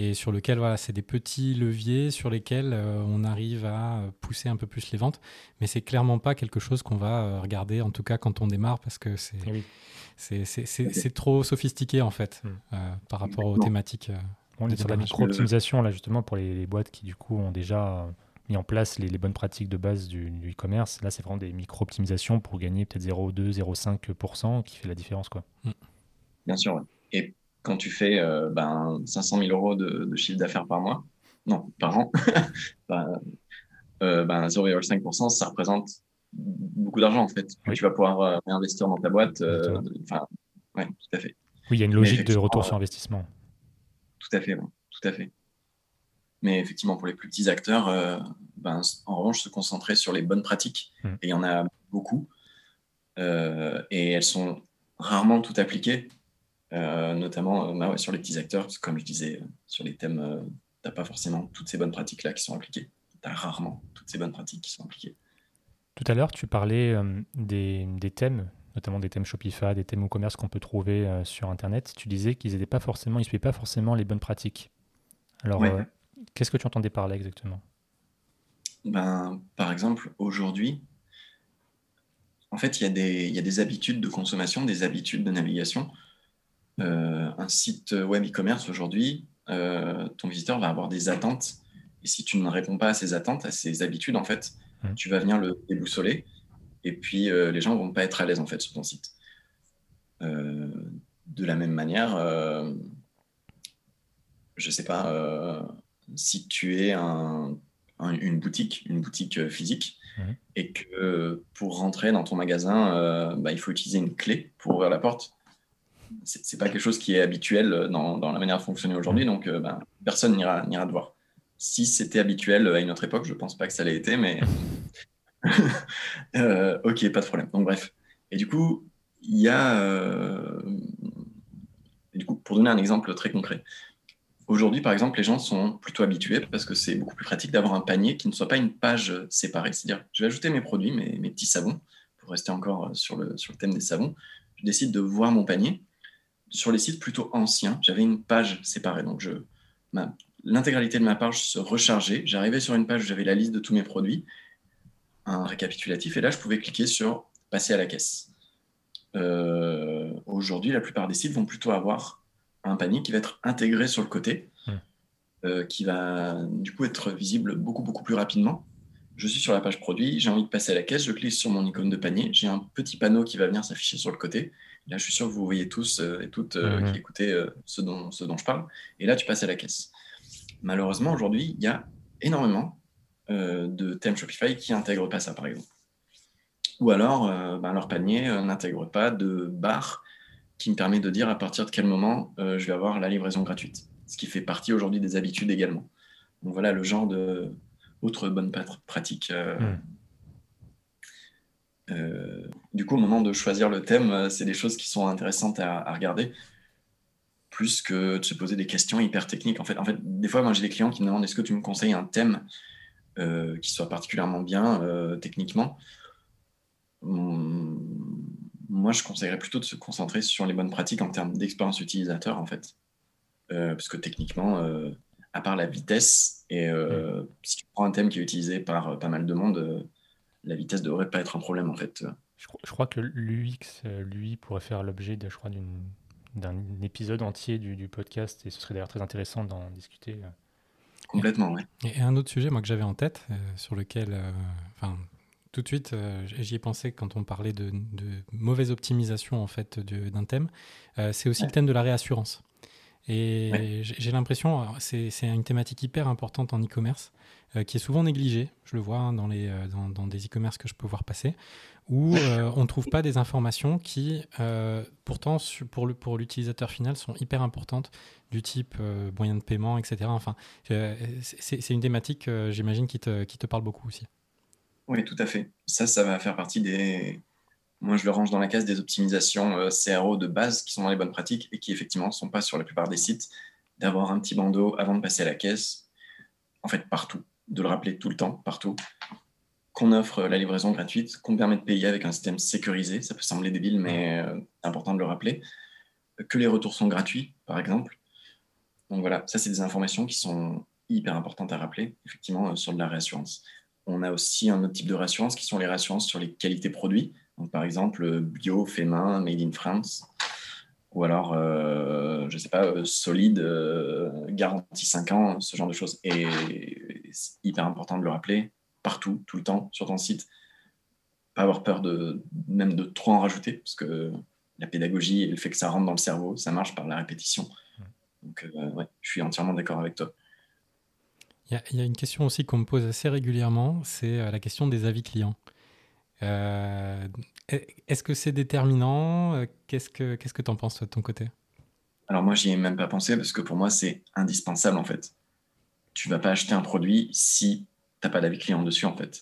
et sur lequel voilà, c'est des petits leviers sur lesquels euh, on arrive à pousser un peu plus les ventes, mais c'est clairement pas quelque chose qu'on va regarder, en tout cas quand on démarre, parce que c'est eh c'est trop sophistiqué en fait hmm. par rapport aux thématiques. On est sur la micro-optimisation, là, justement, pour les, boîtes qui, du coup, ont déjà mis en place les, bonnes pratiques de base du, e-commerce. Là, c'est vraiment des micro-optimisations pour gagner peut-être 0,2, 0,5% qui fait la différence, quoi. Mm. Bien sûr, Et quand tu fais euh, ben, 500 000 euros de, chiffre d'affaires par mois, non, par an, ben, euh, ben 0,5%, ça représente beaucoup d'argent, en fait. Tu vas pouvoir euh, réinvestir dans ta boîte. Enfin, ouais, tout à fait. Oui, il y a une logique de retour sur investissement. Tout à fait, tout à fait. Mais effectivement, pour les plus petits acteurs, euh, ben, en revanche, se concentrer sur les bonnes pratiques, hmm. et il y en a beaucoup, euh, et elles sont rarement toutes appliquées, euh, notamment bah sur les petits acteurs, comme je disais, sur les thèmes, tu n'as pas forcément toutes ces bonnes pratiques-là qui sont appliquées. Tu as rarement toutes ces bonnes pratiques qui sont appliquées. Tout à l'heure, tu parlais des, des, thèmes notamment des thèmes Shopify, des thèmes e-commerce qu'on peut trouver euh, sur Internet, tu disais qu'ils n'étaient pas forcément, ils suivaient pas forcément les bonnes pratiques. Alors, euh, qu'est-ce que tu entendais par là exactement? Ben, Par exemple, aujourd'hui, en fait, il y, y, a des habitudes de consommation, des habitudes de navigation. Euh, un site web e-commerce aujourd'hui, ton visiteur va avoir des attentes. Et si tu ne réponds pas à ces attentes, à ces habitudes, en fait, mmh. tu vas venir le déboussoler et puis euh, les gens vont pas être à l'aise en fait sur ton site. Euh, de la même manière, euh, je sais pas, si tu es un, une boutique, une boutique physique, et que pour rentrer dans ton magasin, bah, il faut utiliser une clé pour ouvrir la porte. C'est pas quelque chose qui est habituel dans, dans la manière de fonctionner aujourd'hui, donc bah, personne n'ira te voir. Si c'était habituel à une autre époque, je pense pas que ça l'ait été, mais Euh, ok, pas de problème. Donc bref. Et du coup, il y a... Euh, du coup, pour donner un exemple très concret, Aujourd'hui, par exemple, les gens sont plutôt habitués parce que c'est beaucoup plus pratique d'avoir un panier qui ne soit pas une page séparée. C'est-à-dire, je vais ajouter mes produits, mes, mes, petits savons, pour rester encore sur le, sur le thème des savons. Je décide de voir mon panier. Sur les sites plutôt anciens, j'avais une page séparée. Donc, l'intégralité de ma page se rechargeait. J'arrivais sur une page où j'avais la liste de tous mes produits un récapitulatif et là, je pouvais cliquer sur passer à la caisse. Euh, aujourd'hui, la plupart des sites vont plutôt avoir un panier qui va être intégré sur le côté, hmm. qui va du coup être visible beaucoup, beaucoup plus rapidement. Je suis sur la page produit, j'ai envie de passer à la caisse, je clique sur mon icône de panier, j'ai un petit panneau qui va venir s'afficher sur le côté. Là, je suis sûr que vous voyez tous et toutes hmm. qui écoutez ce, dont, ce dont je parle. Et là, tu passes à la caisse. Malheureusement, aujourd'hui, il y a énormément de thèmes Shopify qui n'intègrent pas ça, par exemple. Ou alors, euh, ben, leur panier euh, n'intègre pas de barre qui me permet de dire à partir de quel moment euh, je vais avoir la livraison gratuite. Ce qui fait partie aujourd'hui des habitudes également. Donc voilà le genre de autre bonne pratique. Hmm. du coup, au moment de choisir le thème, c'est des choses qui sont intéressantes à, regarder, plus que de se poser des questions hyper techniques. En fait, en fait des fois, moi, j'ai des clients qui me demandent est-ce que tu me conseilles un thème qui soit particulièrement bien techniquement? Moi, je conseillerais plutôt de se concentrer sur les bonnes pratiques en termes d'expérience utilisateur, en fait. Euh, parce que techniquement, euh, à part la vitesse, et euh, si tu prends un thème qui est utilisé par pas mal de monde, la vitesse devrait pas être un problème, en fait. Je, crois que l'UX, lui, pourrait faire l'objet, de, je crois, d'un épisode entier du, podcast, et ce serait d'ailleurs très intéressant d'en discuter. Complètement, oui. Et un autre sujet, moi, que j'avais en tête, sur lequel, enfin, tout de suite, euh, j'y ai pensé quand on parlait de, mauvaise optimisation en fait d'un thème. Euh, c'est aussi le thème de la réassurance. Et j'ai l'impression, c'est une thématique hyper importante en e-commerce, euh, qui est souvent négligée. Je le vois hein, dans, les, dans, des e-commerce que je peux voir passer, où on ne trouve pas des informations qui, pourtant, pour l'utilisateur final, sont hyper importantes, du type moyen de paiement, etc. Enfin, c'est une thématique, j'imagine, qui te, qui te parle beaucoup aussi. Oui, tout à fait. Ça, ça va faire partie des. Moi, je le range dans la case des optimisations euh, CRO de base qui sont dans les bonnes pratiques et qui, effectivement, ne sont pas sur la plupart des sites. D'avoir un petit bandeau avant de passer à la caisse, en fait, partout. De le rappeler tout le temps, partout. Qu'on offre la livraison gratuite, qu'on permet de payer avec un système sécurisé. Ça peut sembler débile, mais euh, c'est important de le rappeler. Que les retours sont gratuits, par exemple. Donc voilà, ça, c'est des informations qui sont hyper importantes à rappeler, effectivement, euh, sur de la réassurance. On a aussi un autre type de réassurance qui sont les réassurances sur les qualités produits. Donc, par exemple, bio, fait main, made in France. Ou alors, euh, je ne sais pas, euh, solide, euh, garantie 5 ans, ce genre de choses. Et hyper important de le rappeler partout, tout le temps, sur ton site. Pas avoir peur de même de trop en rajouter, parce que la pédagogie et le fait que ça rentre dans le cerveau, ça marche par la répétition. Donc, ouais, je suis entièrement d'accord avec toi. Il y, a une question aussi qu'on me pose assez régulièrement, c'est euh, la question des avis clients. Euh, est-ce que c'est déterminant? Euh, Qu'est-ce que tu que en penses de ton côté? Alors moi, j'y ai même pas pensé parce que pour moi, c'est indispensable en fait. Tu vas pas acheter un produit si tu n'as pas d'avis client dessus en fait.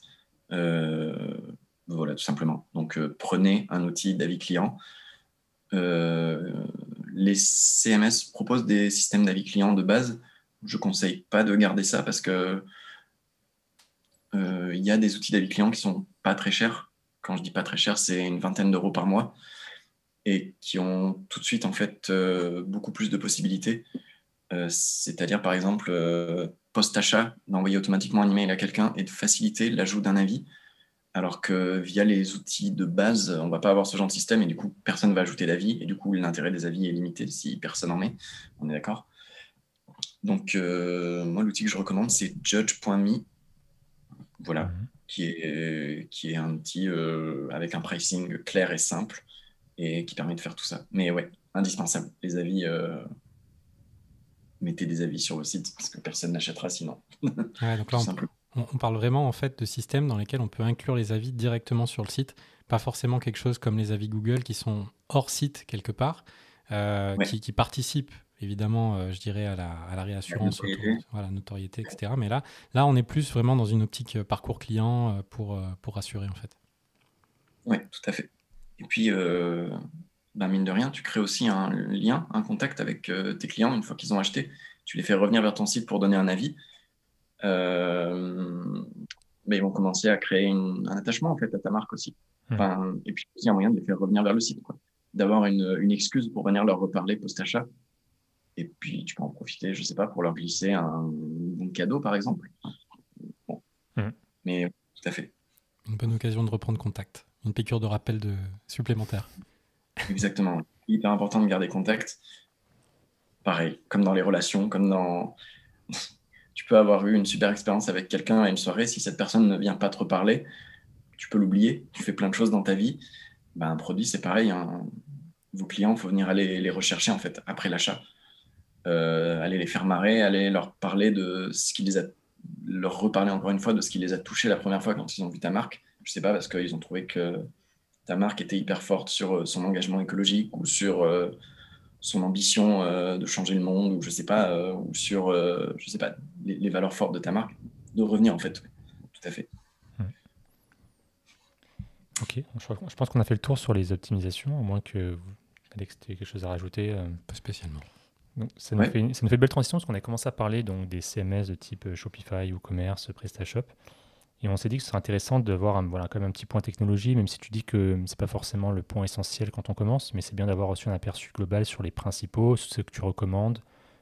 voilà, tout simplement. Donc prenez un outil d'avis client. les CMS proposent des systèmes d'avis client de base je conseille pas de garder ça parce que euh, il y a des outils d'avis client qui sont pas très chers. Quand je dis pas très cher, c'est une vingtaine d'euros par mois et qui ont tout de suite en fait euh, beaucoup plus de possibilités. Euh, c'est-à-dire par exemple post-achat, d'envoyer automatiquement un email à quelqu'un et de faciliter l'ajout d'un avis. Alors que via les outils de base, on va pas avoir ce genre de système et du coup personne va ajouter d'avis et du coup l'intérêt des avis est limité si personne en met. On est d'accord? Donc, euh, moi, l'outil que je recommande, c'est judge.me. Voilà, mhm. qui, est, qui est un outil euh, avec un pricing clair et simple et qui permet de faire tout ça. Mais ouais, indispensable. Les avis, euh, mettez des avis sur le site parce que personne n'achètera sinon. Ouais, donc là, on, on, parle vraiment en fait de systèmes dans lesquels on peut inclure les avis directement sur le site, pas forcément quelque chose comme les avis Google qui sont hors site quelque part, qui, qui, participent évidemment, euh, je dirais, à la, à la réassurance, la notoriété. Voilà, notoriété, etc. Mais là, là, on est plus vraiment dans une optique euh, parcours client euh, pour, pour rassurer, en fait. Oui, tout à fait. Et puis, bah, mine de rien, tu crées aussi un lien, un contact avec tes clients une fois qu'ils ont acheté. Tu les fais revenir vers ton site pour donner un avis. mais ils vont commencer à créer un attachement en fait à ta marque aussi. Mmh. Enfin, et puis aussi un moyen de les faire revenir vers le site, d'avoir une, une, excuse pour venir leur reparler post-achat et puis, tu peux en profiter, je ne sais pas, pour leur glisser un bon cadeau, par exemple. Bon. Mmh. Mais tout à fait. Une bonne occasion de reprendre contact. Une piqûre de rappel de... supplémentaire. Exactement. Hyper important de garder contact. pareil, comme dans les relations, comme dans. tu peux avoir eu une super expérience avec quelqu'un à une soirée, si cette personne ne vient pas te reparler, tu peux l'oublier, tu fais plein de choses dans ta vie. Ben, un produit, c'est pareil. Hein. Vos clients, il faut venir aller les rechercher en fait après l'achat. Euh, aller les faire marrer, aller leur parler de ce qui les a, leur reparler encore une fois de ce qui les a touchés la première fois quand ils ont vu ta marque. Je sais pas parce qu'ils ont trouvé que ta marque était hyper forte sur euh, son engagement écologique ou sur euh, son ambition de changer le monde ou je sais pas ou sur je sais pas les, valeurs fortes de ta marque de revenir en fait. Tout à fait. Ok. Je, pense qu'on a fait le tour sur les optimisations au moins que vous Alex, tu quelque chose à rajouter pas spécialement. Ça, nous fait une, ça, nous fait belle transition parce qu'on a commencé à parler donc, des CMS de type euh, Shopify, ou Commerce, PrestaShop. Et on s'est dit que ce serait intéressant de voir voilà, quand même un petit point technologie, même si tu dis que ce n'est pas forcément le point essentiel quand on commence, mais c'est bien d'avoir aussi un aperçu global sur les principaux, ce que tu recommandes,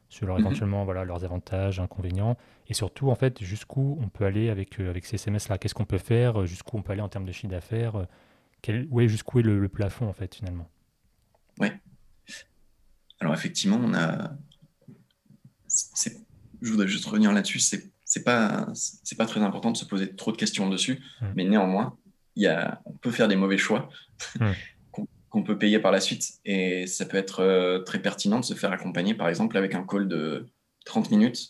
sur leur, mhm. éventuellement voilà, leurs avantages, inconvénients, et surtout en fait jusqu'où on peut aller avec, euh, avec ces CMS-là, qu'est-ce qu'on peut faire, jusqu'où on peut aller en termes de chiffre d'affaires, euh, jusqu'où est le, le, plafond en fait finalement? Ouais, alors effectivement, on a. Je voudrais juste revenir là-dessus. C'est c'est pas c'est pas très important de se poser trop de questions dessus, mmh. mais néanmoins, il y a, on peut faire des mauvais choix mmh. qu'on peut payer par la suite, et ça peut être euh, très pertinent de se faire accompagner, par exemple, avec un call de 30 minutes,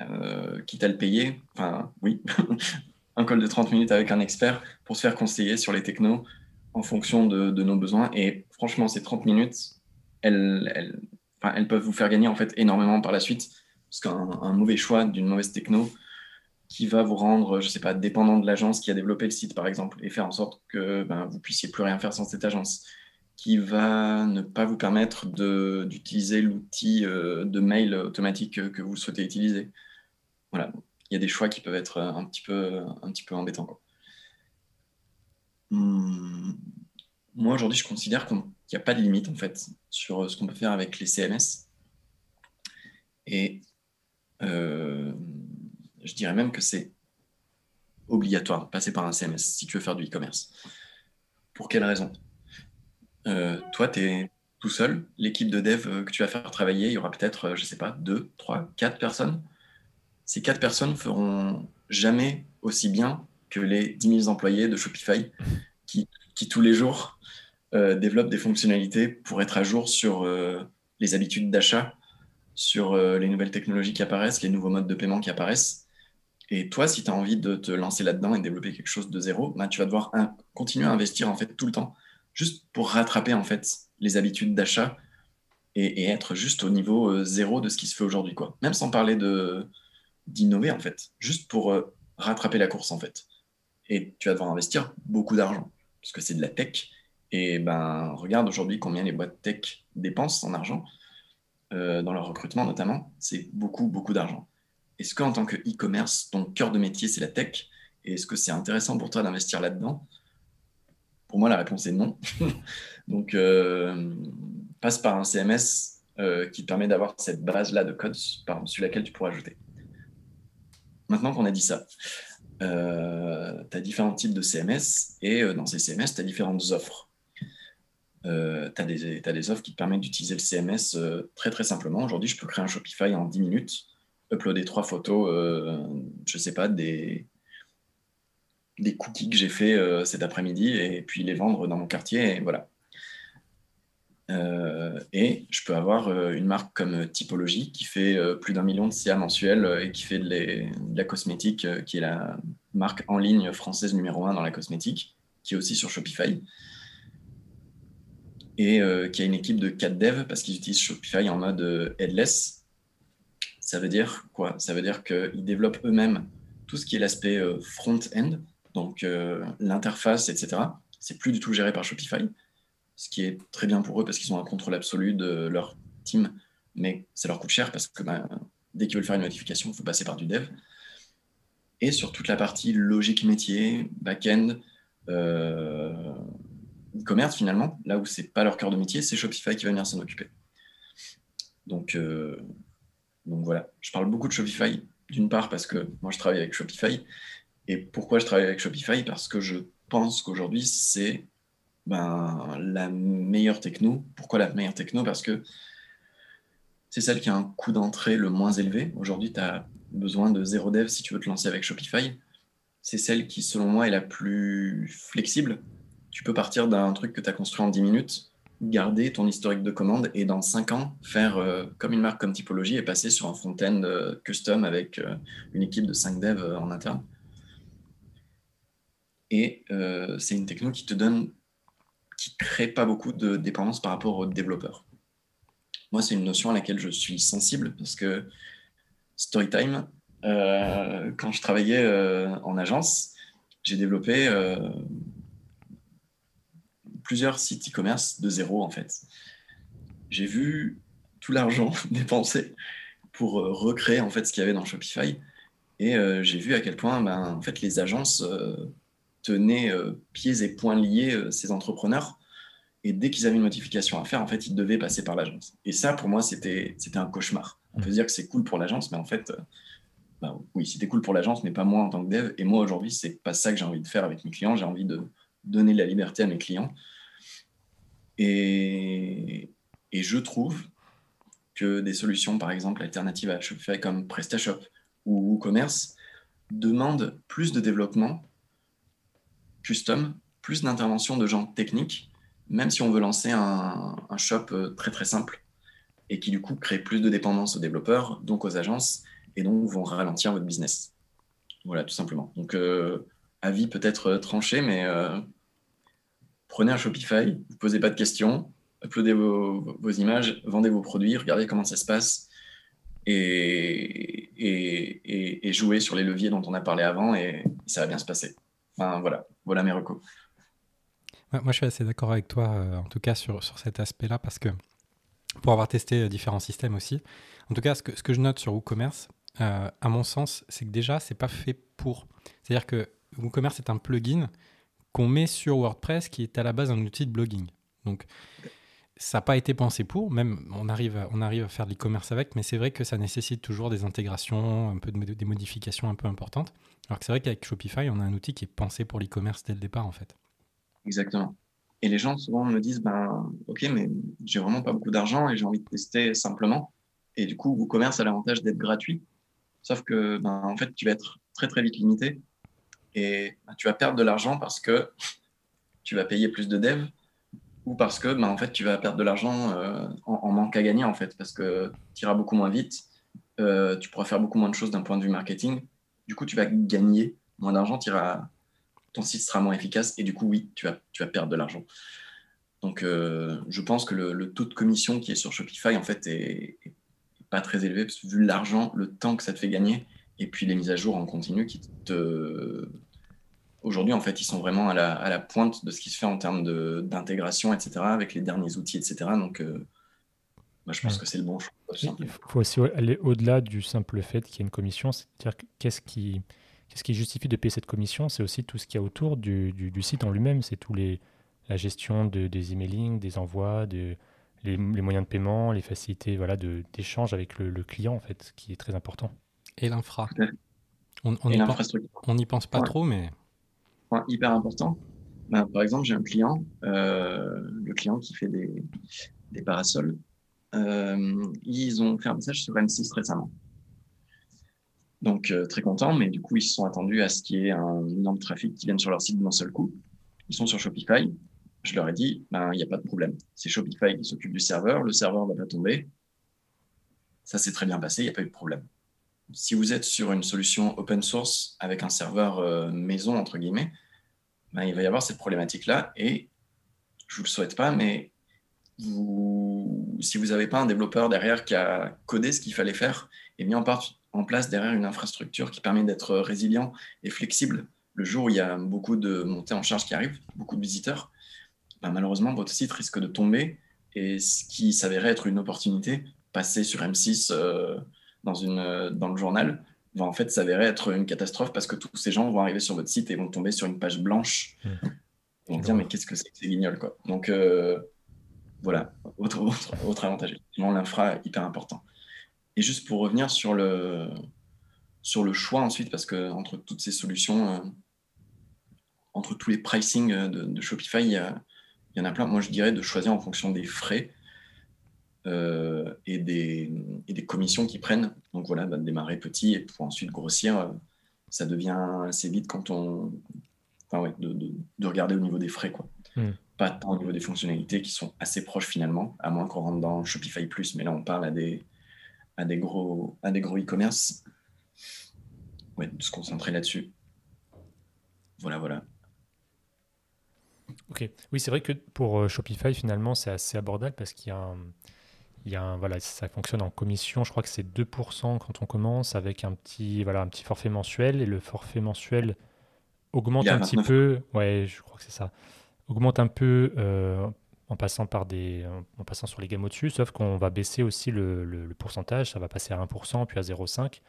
euh, quitte à le payer. Enfin, oui, un call de 30 minutes avec un expert pour se faire conseiller sur les technos en fonction de, de nos besoins. Et franchement, ces 30 minutes, elles, elles, peuvent vous faire gagner en fait énormément par la suite. Parce qu'un mauvais choix d'une mauvaise techno qui va vous rendre, je sais pas, dépendant de l'agence qui a développé le site, par exemple, et faire en sorte que ben, vous puissiez plus rien faire sans cette agence, qui va ne pas vous permettre d'utiliser l'outil euh, de mail automatique que vous souhaitez utiliser. Voilà, il y a des choix qui peuvent être un petit peu, un petit peu embêtants. Hmm. Moi, aujourd'hui, je considère qu'on il n'y a pas de limite en fait sur euh, ce qu'on peut faire avec les CMS. Et euh, je dirais même que c'est obligatoire de passer par un CMS si tu veux faire du e-commerce. Pour quelle raison? Euh, Toi, tu es tout seul. L'équipe de dev que tu vas faire travailler, il y aura peut-être, je ne sais pas, deux, trois, quatre personnes. Ces quatre personnes feront jamais aussi bien que les 10 000 employés de Shopify qui, qui tous les jours euh, développe des fonctionnalités pour être à jour sur euh, les habitudes d'achat, sur euh, les nouvelles technologies qui apparaissent, les nouveaux modes de paiement qui apparaissent. Et toi, si tu as envie de te lancer là-dedans et développer quelque chose de zéro, bah, tu vas devoir continuer à investir en fait tout le temps, juste pour rattraper en fait les habitudes d'achat et, être juste au niveau zéro de ce qui se fait aujourd'hui, quoi. Même sans parler de d'innover en fait, juste pour rattraper la course en fait. Et tu vas devoir investir beaucoup d'argent parce que c'est de la tech et ben, regarde aujourd'hui combien les boîtes tech dépensent en argent, euh, dans leur recrutement notamment. C'est beaucoup, beaucoup d'argent. Est-ce qu'en tant que e-commerce, ton cœur de métier, c'est la tech? Et est-ce que c'est intéressant pour toi d'investir là-dedans? Pour moi, la réponse est non. Donc, euh, passe par un CMS euh, qui te permet d'avoir cette base-là de code sur laquelle tu pourras ajouter. Maintenant qu'on a dit ça, tu as différents types de CMS et dans ces CMS, tu as différentes offres euh, tu as, des offres qui te permettent d'utiliser le CMS euh, très très simplement. Aujourd'hui, je peux créer un Shopify en 10 minutes, uploader trois photos, euh, je sais pas, des, des cookies que j'ai fait euh, cet après-midi et puis les vendre dans mon quartier. Et voilà. et je peux avoir une marque comme Typologie qui fait plus d'un million de CA mensuels et qui fait de, de, la cosmétique, qui est la marque en ligne française numéro un dans la cosmétique, qui est aussi sur Shopify et euh, qui a une équipe de 4 devs parce qu'ils utilisent Shopify en mode euh, headless. Ça veut dire quoi? Ça veut dire qu'ils développent eux-mêmes tout ce qui est l'aspect euh, front-end, donc l'interface, etc. C'est plus du tout géré par Shopify, ce qui est très bien pour eux parce qu'ils ont un contrôle absolu de leur team, mais ça leur coûte cher parce que bah, dès qu'ils veulent faire une notification, il faut passer par du dev. Et sur toute la partie logique métier, back-end, e-commerce finalement, là où c'est pas leur cœur de métier, c'est Shopify qui va venir s'en occuper. Donc, euh, donc voilà, je parle beaucoup de Shopify, d'une part parce que moi je travaille avec Shopify. Et pourquoi je travaille avec Shopify? Parce que je pense qu'aujourd'hui c'est ben, la meilleure techno. Pourquoi la meilleure techno? Parce que c'est celle qui a un coût d'entrée le moins élevé. Aujourd'hui, tu as besoin de zéro dev si tu veux te lancer avec Shopify. C'est celle qui, selon moi, est la plus flexible. Tu peux partir d'un truc que tu as construit en 10 minutes, garder ton historique de commande et dans 5 ans, faire euh, comme une marque comme typologie et passer sur un front-end euh, custom avec euh, une équipe de 5 devs en interne. Et c'est une techno qui te donne, qui crée pas beaucoup de dépendance par rapport aux développeurs. Moi, c'est une notion à laquelle je suis sensible parce que Storytime, quand je travaillais en agence, j'ai développé plusieurs sites e-commerce de zéro en fait. J'ai vu tout l'argent dépensé pour recréer en fait ce qu'il y avait dans Shopify et j'ai vu à quel point ben, en fait les agences tenaient pieds et poings liés ces entrepreneurs et dès qu'ils avaient une notification à faire, en fait, ils devaient passer par l'agence. Et ça, pour moi, c'était un cauchemar. On peut dire que c'est cool pour l'agence, mais en fait, euh, bah, oui, c'était cool pour l'agence, mais pas moi en tant que dev. Et moi, aujourd'hui, c'est pas ça que j'ai envie de faire avec mes clients. J'ai envie de donner la liberté à mes clients. Et, je trouve que des solutions, par exemple, alternatives à Shopify comme PrestaShop ou WooCommerce, demandent plus de développement custom, plus d'intervention de gens techniques même si on veut lancer un, shop euh, très très simple et qui du coup crée plus de dépendance aux développeurs, donc aux agences, et donc vont ralentir votre business. Voilà, tout simplement. Donc, euh, avis peut-être euh, tranché, mais prenez un Shopify, vous posez pas de questions, uploadez vos, images, vendez vos produits, regardez comment ça se passe, et, et, jouez sur les leviers dont on a parlé avant, et ça va bien se passer. Enfin, voilà, voilà mes recours. Moi, je suis assez d'accord avec toi, euh, en tout cas sur, sur cet aspect-là, parce que pour avoir testé euh, différents systèmes aussi, en tout cas, ce que, ce que je note sur WooCommerce, euh, à mon sens, c'est que déjà, c'est pas fait pour. C'est-à-dire que WooCommerce est un plugin qu'on met sur WordPress qui est à la base un outil de blogging. Donc, ça n'a pas été pensé pour, même on arrive, à, faire de l'e-commerce avec, mais c'est vrai que ça nécessite toujours des intégrations, un peu de, des modifications un peu importantes. Alors que c'est vrai qu'avec Shopify, on a un outil qui est pensé pour l'e-commerce dès le départ, en fait. Exactement. Et les gens souvent me disent, ben, ok, mais j'ai vraiment pas beaucoup d'argent et j'ai envie de tester simplement. Et du coup, WooCommerce a l'avantage d'être gratuit. Sauf que, ben, en fait, tu vas être très très vite limité et ben, tu vas perdre de l'argent parce que tu vas payer plus de dev ou parce que, ben, en fait, tu vas perdre de l'argent euh, en, manque à gagner en fait parce que tu iras beaucoup moins vite, euh, tu pourras faire beaucoup moins de choses d'un point de vue marketing. Du coup, tu vas gagner moins d'argent, ton site sera moins efficace et du coup, oui, tu vas, tu vas perdre de l'argent. Donc, euh, je pense que le, taux de commission qui est sur Shopify, en fait, est, pas très élevé, vu l'argent, le temps que ça te fait gagner, et puis les mises à jour en continu qui te... Aujourd'hui, en fait, ils sont vraiment à la, à la, pointe de ce qui se fait en termes d'intégration, etc., avec les derniers outils, etc. Donc, euh, moi, je pense que c'est le bon choix. Il faut aussi aller au-delà du simple fait qu'il y ait une commission, c'est-à-dire qu'est-ce qui justifie de payer cette commission? C'est aussi tout ce qu'il y a autour du, site en lui-même. C'est tous les la gestion de, des emailing, des envois, de, les, moyens de paiement, les facilités voilà, d'échange avec le, client, en fait, qui est très important. Et l'infra. On n'y pense, pense, pas trop, mais. hyper important. Bah, par exemple, j'ai un client, euh, le client qui fait des, des parasols. Euh, ils ont fait un message sur M6 récemment. Donc, euh, très content, mais du coup, ils se sont attendus à ce qu'il y ait un énorme trafic qui vienne sur leur site d'un seul coup. Ils sont sur Shopify. Je leur ai dit, ben, il n'y a pas de problème. C'est Shopify qui s'occupe du serveur. Le serveur va pas tomber. Ça s'est très bien passé. Il n'y a pas eu de problème. Si vous êtes sur une solution open source avec un serveur euh, maison, entre guillemets, ben, il va y avoir cette problématique-là. Et je vous le souhaite pas, mais si vous n'avez pas un développeur derrière qui a codé ce qu'il fallait faire et mis en, part, en place derrière une infrastructure qui permet d'être résilient et flexible le jour où il y a beaucoup de montées en charge qui arrivent, beaucoup de visiteurs, bah, malheureusement, votre site risque de tomber et ce qui s'avérait être une opportunité, passer sur M6 euh, dans, une, dans le journal, va en fait s'avérer être une catastrophe parce que tous ces gens vont arriver sur votre site et vont tomber sur une page blanche. Mmh. Ils vont dire, mais qu'est-ce que c'est que ces guignols quoi. Donc, euh, voilà, autre, autre, autre avantage. L'infra, hyper important. Et juste pour revenir sur le, sur le choix ensuite, parce que entre toutes ces solutions, euh, entre tous les pricing de, Shopify, il y, en a plein. Moi, je dirais de choisir en fonction des frais. Et, des, et, des, commissions qui prennent. Donc voilà, bah, démarrer petit et pour ensuite grossir, ça devient assez vite quand on. Enfin, ouais, de, de, regarder au niveau des frais. Quoi. Hmm. Pas tant au niveau des fonctionnalités qui sont assez proches finalement, à moins qu'on rentre dans Shopify Plus, mais là on parle à des, à des gros à des gros e-commerce. Ouais, de se concentrer là-dessus. Voilà, voilà. Ok, oui, c'est vrai que pour euh, Shopify, finalement, c'est assez abordable parce qu'il y a un, il y a un, voilà, ça fonctionne en commission. Je crois que c'est 2% quand on commence avec un petit, voilà, un petit forfait mensuel et le forfait mensuel augmente un petit peu. Ouais, je crois que c'est ça. Augmente un peu euh, en passant par des, en passant sur les gammes au-dessus, sauf qu'on va baisser aussi le, le, pourcentage. Ça va passer à 1% puis à 0,5.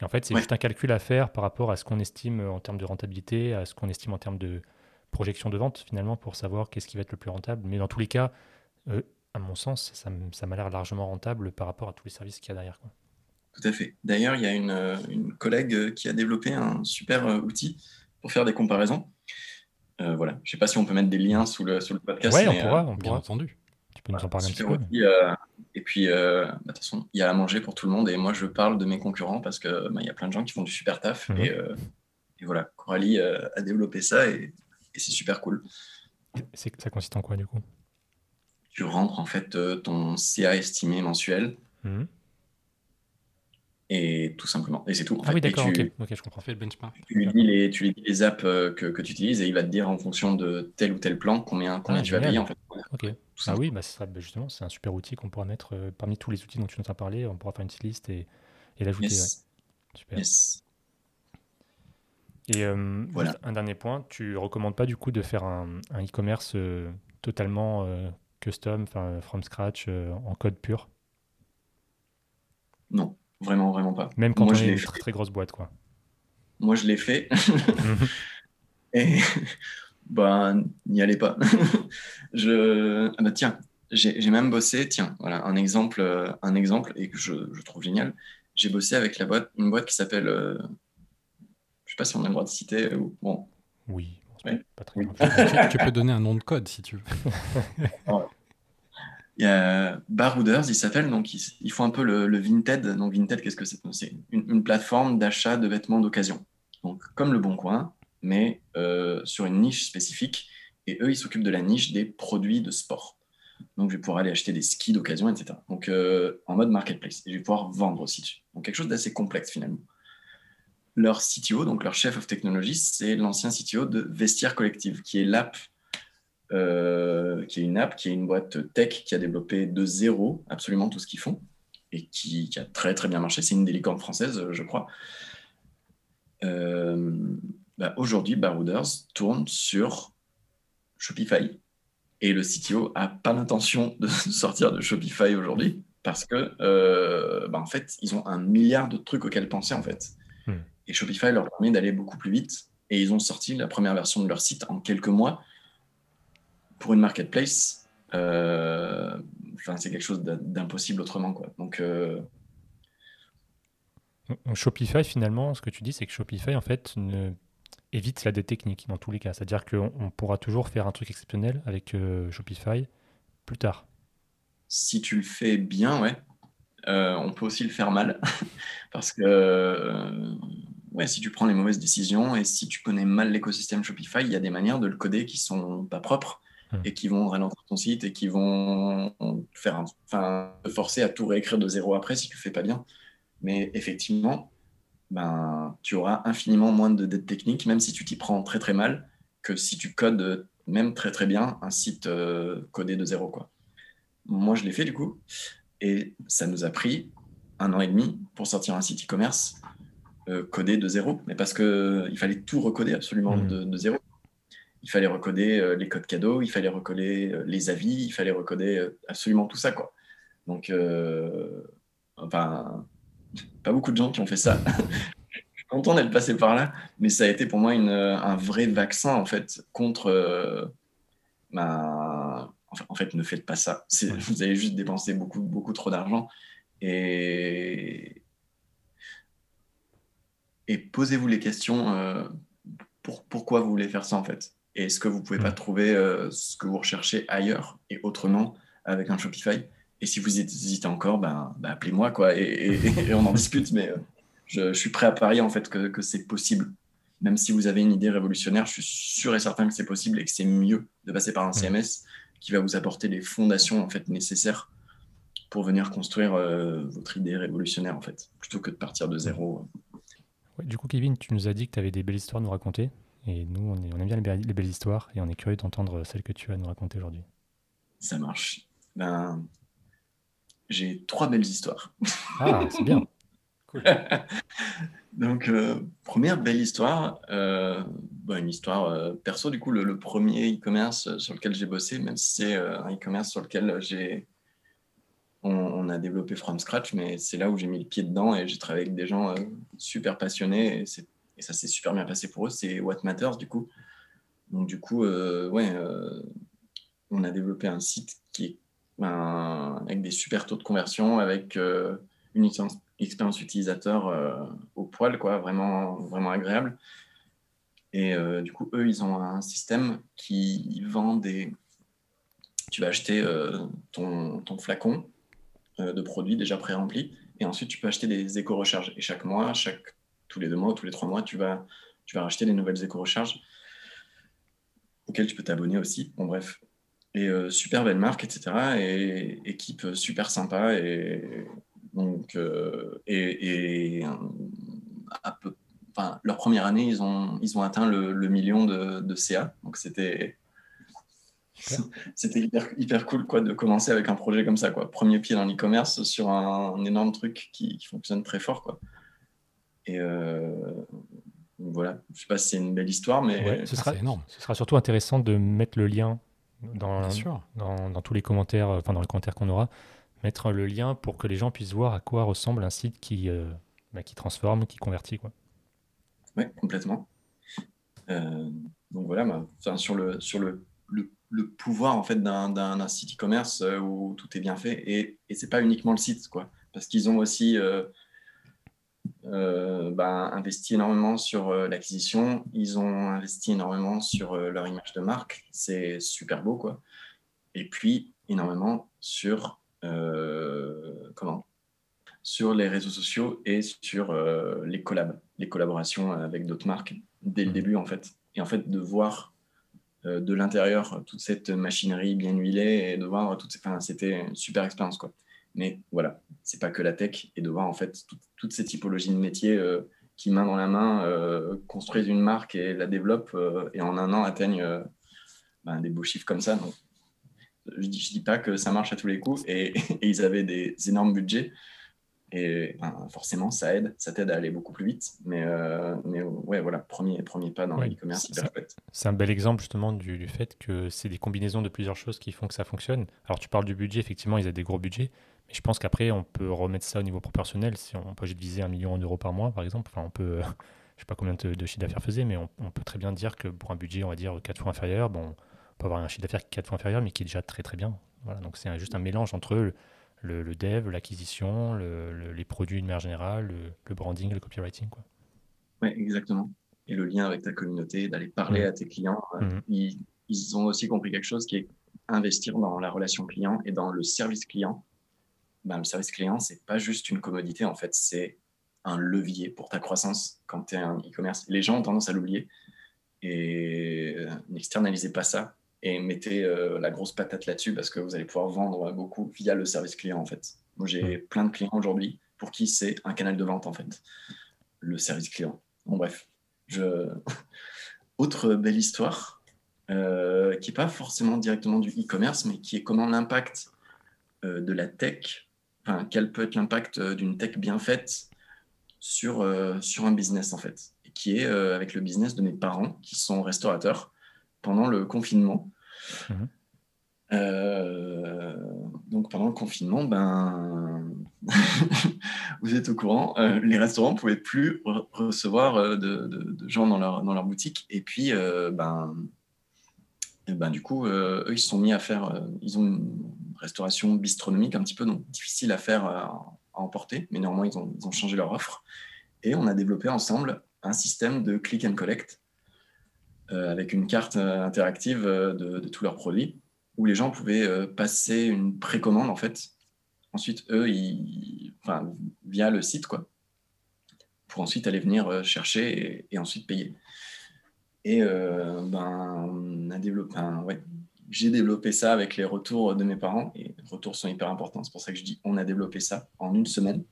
Et en fait, c'est juste un calcul à faire par rapport à ce qu'on estime en termes de rentabilité, à ce qu'on estime en termes de projection de vente finalement pour savoir qu'est-ce qui va être le plus rentable. Mais dans tous les cas, euh, à mon sens, ça, ça m'a l'air largement rentable par rapport à tous les services qu'il y a derrière. Quoi. Tout à fait. D'ailleurs, il y a une, euh, une, collègue euh, qui a développé un super euh, outil pour faire des comparaisons. voilà. Je ne sais pas si on peut mettre des liens sous le, sous le podcast. Oui, on pourra, on pourra. entendu. Tu peux nous en parler un petit peu. et puis, bah, de toute façon, il y a à manger pour tout le monde. Et moi, je parle de mes concurrents parce qu'il bah, y a plein de gens qui font du super taf. Mhm. Et, et, voilà, Coralie a développé ça et, et c'est super cool. Ça consiste en quoi, du coup? Tu rentres en fait euh, ton CA estimé mensuel. Mhm. Et tout simplement. Et c'est tout. ah oui, d'accord, ok, je comprends. Fait le benchmark. Tu lui dis les, tu lui dis les apps euh, que, que tu utilises et il va te dire en fonction de tel ou tel plan combien, combien ah, tu vas payer. En fait. Ok. ah oui, bah, ça, bah, justement, c'est un super outil qu'on pourra mettre euh, parmi tous les outils dont tu nous as parlé. On pourra faire une petite liste et, et l'ajouter. Super. Et voilà. un dernier point, tu recommandes pas du coup de faire un e-commerce totalement custom, enfin from scratch, euh, en code pur Non, vraiment, vraiment pas. Même quand Moi, on est une très, très grosse boîte, quoi. Moi, je l'ai fait. Et bah, n'y allez pas. je... Ah bah, tiens, j'ai même bossé, tiens, voilà, un exemple, euh, un exemple et que je, je trouve génial. J'ai bossé avec la boîte, une boîte qui s'appelle, euh... je sais pas si on a le droit de citer, ou bon. Oui, pas très tu, peux donner un nom de code si tu veux. Il y a Barouders, il s'appelle, donc ils, font un peu le, Vinted. Donc Vinted, qu'est-ce que c'est? C'est une, plateforme d'achat de vêtements d'occasion. Donc comme le Bon Coin, mais euh, sur une niche spécifique. Et eux, ils s'occupent de la niche des produits de sport. Donc je vais pouvoir aller acheter des skis d'occasion, etc. Donc euh, en mode marketplace. Et je vais pouvoir vendre aussi. Donc quelque chose d'assez complexe finalement leur CTO, donc leur chef of technology, c'est l'ancien CTO de Vestiaire Collective, qui est l'app, euh, qui est une app, qui est une boîte tech qui a développé de zéro absolument tout ce qu'ils font et qui, a très très bien marché. C'est une des licornes françaises, je crois. Euh, bah, aujourd'hui, Barouders tourne sur Shopify et le CTO a pas l'intention de sortir de Shopify aujourd'hui parce que euh, bah, en fait, ils ont un milliard de trucs auxquels penser en fait. Et Shopify leur permet d'aller beaucoup plus vite. Et ils ont sorti la première version de leur site en quelques mois pour une marketplace. Euh, c'est quelque chose d'impossible autrement. Quoi. Donc, euh, Shopify, finalement, ce que tu dis, c'est que Shopify, en fait, ne... évite la dette technique dans tous les cas. C'est-à-dire qu'on pourra toujours faire un truc exceptionnel avec euh, Shopify plus tard. Si tu le fais bien, ouais. on peut aussi le faire mal. parce que ouais, si tu prends les mauvaises décisions et si tu connais mal l'écosystème Shopify, il y a des manières de le coder qui sont pas propres hmm. et qui vont ralentir ton site et qui vont faire, enfin, te forcer à tout réécrire de zéro après si tu le fais pas bien. Mais effectivement, ben, tu auras infiniment moins de dettes techniques, même si tu t'y prends très très mal, que si tu codes même très très bien un site euh, codé de zéro. Quoi. Moi, je l'ai fait du coup, et ça nous a pris un an et demi pour sortir un site e-commerce coder de zéro, mais parce qu'il fallait tout recoder absolument mmh. de, zéro. Il fallait recoder euh, les codes cadeaux, il fallait recoder euh, les avis, il fallait recoder absolument tout ça. Quoi. Donc, enfin, pas beaucoup de gens qui ont fait ça. Je suis content d'être passé par là, mais ça a été pour moi une, un vrai vaccin en fait contre ma. en fait, ne faites pas ça. Vous allez juste dépenser beaucoup, beaucoup trop d'argent. Et, et posez-vous les questions euh, pour, pourquoi vous voulez faire ça en fait? Et est-ce que vous ne pouvez pas mm. trouver euh, ce que vous recherchez ailleurs et autrement avec un Shopify? Et si vous hésitez encore, ben, ben appelez-moi quoi, et, on en discute. Mais euh, je, suis prêt à parier en fait que, que c'est possible. Même si vous avez une idée révolutionnaire, je suis sûr et certain que c'est possible et que c'est mieux de passer par un CMS qui va vous apporter les fondations en fait nécessaires pour venir construire euh, votre idée révolutionnaire en fait, plutôt que de partir de zéro. Du coup, Kevin, tu nous as dit que tu avais des belles histoires à nous raconter. Et nous, on, aime bien les belles, histoires et on est curieux d'entendre celles que tu vas nous raconter aujourd'hui. Ça marche. Ben, j'ai trois belles histoires. Ah, c'est bien. Cool. Donc, euh, première belle histoire, euh, une histoire euh, perso, du coup, le, premier e-commerce sur lequel j'ai bossé, même si c'est un e-commerce sur lequel j'ai. On, a développé from scratch, mais c'est là où j'ai mis le pied dedans et j'ai travaillé avec des gens super passionnés et, ça s'est super bien passé pour eux. C'est What Matters, du coup. Donc, du coup, ouais, on a développé un site qui est avec des super taux de conversion, avec une expérience utilisateur euh, au poil, quoi, vraiment, vraiment agréable. Et euh, du coup, eux, ils ont un système qui vend des. Tu vas acheter euh, ton, ton, flacon de produits déjà pré-remplis, et ensuite tu peux acheter des éco-recharges. Et chaque mois, chaque, tous les deux mois, tous les trois mois, tu vas, tu vas racheter des nouvelles éco-recharges auxquelles tu peux t'abonner aussi. Bon, bref. Et super belle marque, etc. Et équipe super sympa. Et donc, euh, et, et peu, enfin, leur première année, ils ont, ils ont atteint le, million de, de, CA. Donc, c'était c'était hyper, hyper, cool quoi, de commencer avec un projet comme ça. Quoi. Premier pied dans l'e-commerce sur un, énorme truc qui, qui, fonctionne très fort. Quoi. Et euh, voilà, je ne sais pas si c'est une belle histoire, mais ce, sera, énorme. ce sera surtout intéressant de mettre le lien dans, dans, dans, tous les commentaires, enfin dans les commentaires qu'on aura, mettre le lien pour que les gens puissent voir à quoi ressemble un site qui, euh, bah, qui transforme, qui convertit. Quoi. Oui, complètement. Euh, donc voilà, bah, sur, le, sur le, le, pouvoir en fait d'un site e-commerce euh, où tout est bien fait et, et c'est pas uniquement le site quoi, parce qu'ils ont aussi bah, investi énormément sur l'acquisition, ils ont investi énormément sur leur image de marque, c'est super beau quoi, et puis énormément sur euh, comment? Sur les réseaux sociaux et sur euh, les collabs, les collaborations avec d'autres marques dès le début en fait. Et en fait de voir euh, de l'intérieur toute cette machinerie bien huilée et de voir toutes enfin, c'était une super expérience quoi. Mais voilà, c'est pas que la tech et de voir en fait toutes ces typologies de métiers qui main dans la main construisent une marque et la développent et en un an atteignent ben, des beaux chiffres comme ça. Donc je dis, dis pas que ça marche à tous les coups et, ils avaient des énormes budgets. Et forcément, ça aide, ça t'aide à aller beaucoup plus vite. Mais, euh, mais ouais, voilà, premier, premier pas dans l'e-commerce, C'est un bel exemple justement du, fait que c'est des combinaisons de plusieurs choses qui font que ça fonctionne. Alors tu parles du budget, effectivement, ils ont des gros budgets. Mais je pense qu'après, on peut remettre ça au niveau proportionnel. Si on peut viser un million d'euros par mois, par exemple, enfin, on peut, je sais pas combien de, de chiffre d'affaires faisait, mais on, on, peut très bien dire que pour un budget, on va dire quatre fois inférieur, bon, peut avoir un chiffre d'affaires qui est quatre fois inférieur, mais qui est déjà très très bien. Voilà, donc c'est juste un mélange entre le, le, dev, l'acquisition, le, les produits de manière générale, le, branding, le copywriting. Quoi. Oui, exactement. Et le lien avec ta communauté, d'aller parler mmh. à tes clients. Euh, mmh. ils, ils, ont aussi compris quelque chose qui est investir dans la relation client et dans le service client. Ben, le service client, c'est pas juste une commodité, en fait, c'est un levier pour ta croissance quand tu es un e-commerce. Les gens ont tendance à l'oublier et euh, n'externalisez pas ça et mettez euh, la grosse patate là-dessus parce que vous allez pouvoir vendre beaucoup via le service client en fait. Moi j'ai plein de clients aujourd'hui pour qui c'est un canal de vente en fait, le service client. Bon bref, je... autre belle histoire euh, qui n'est pas forcément directement du e-commerce mais qui est comment l'impact euh, de la tech, enfin quel peut être l'impact d'une tech bien faite sur, sur un business en fait, et qui est avec le business de mes parents qui sont restaurateurs pendant le confinement. Mhm. Euh, donc pendant le confinement, ben, vous êtes au courant, euh, les restaurants ne pouvaient plus recevoir euh, de, gens dans leur, dans leur boutique. Et puis, ben, ben, du coup, eux, ils se sont mis à faire, ils ont une restauration bistronomique un petit peu, donc difficile à faire à, emporter, mais néanmoins, ils ont, ils ont changé leur offre. Et on a développé ensemble un système de click and collect avec une carte euh, interactive euh, de, tous leurs produits, où les gens pouvaient passer une précommande en fait ensuite, eux, via le site, quoi, pour ensuite aller venir chercher et, ensuite payer. Et ben, on a développé, ouais, j'ai développé ça avec les retours de mes parents, et les retours sont hyper importants, c'est pour ça que je dis on a développé ça en une semaine,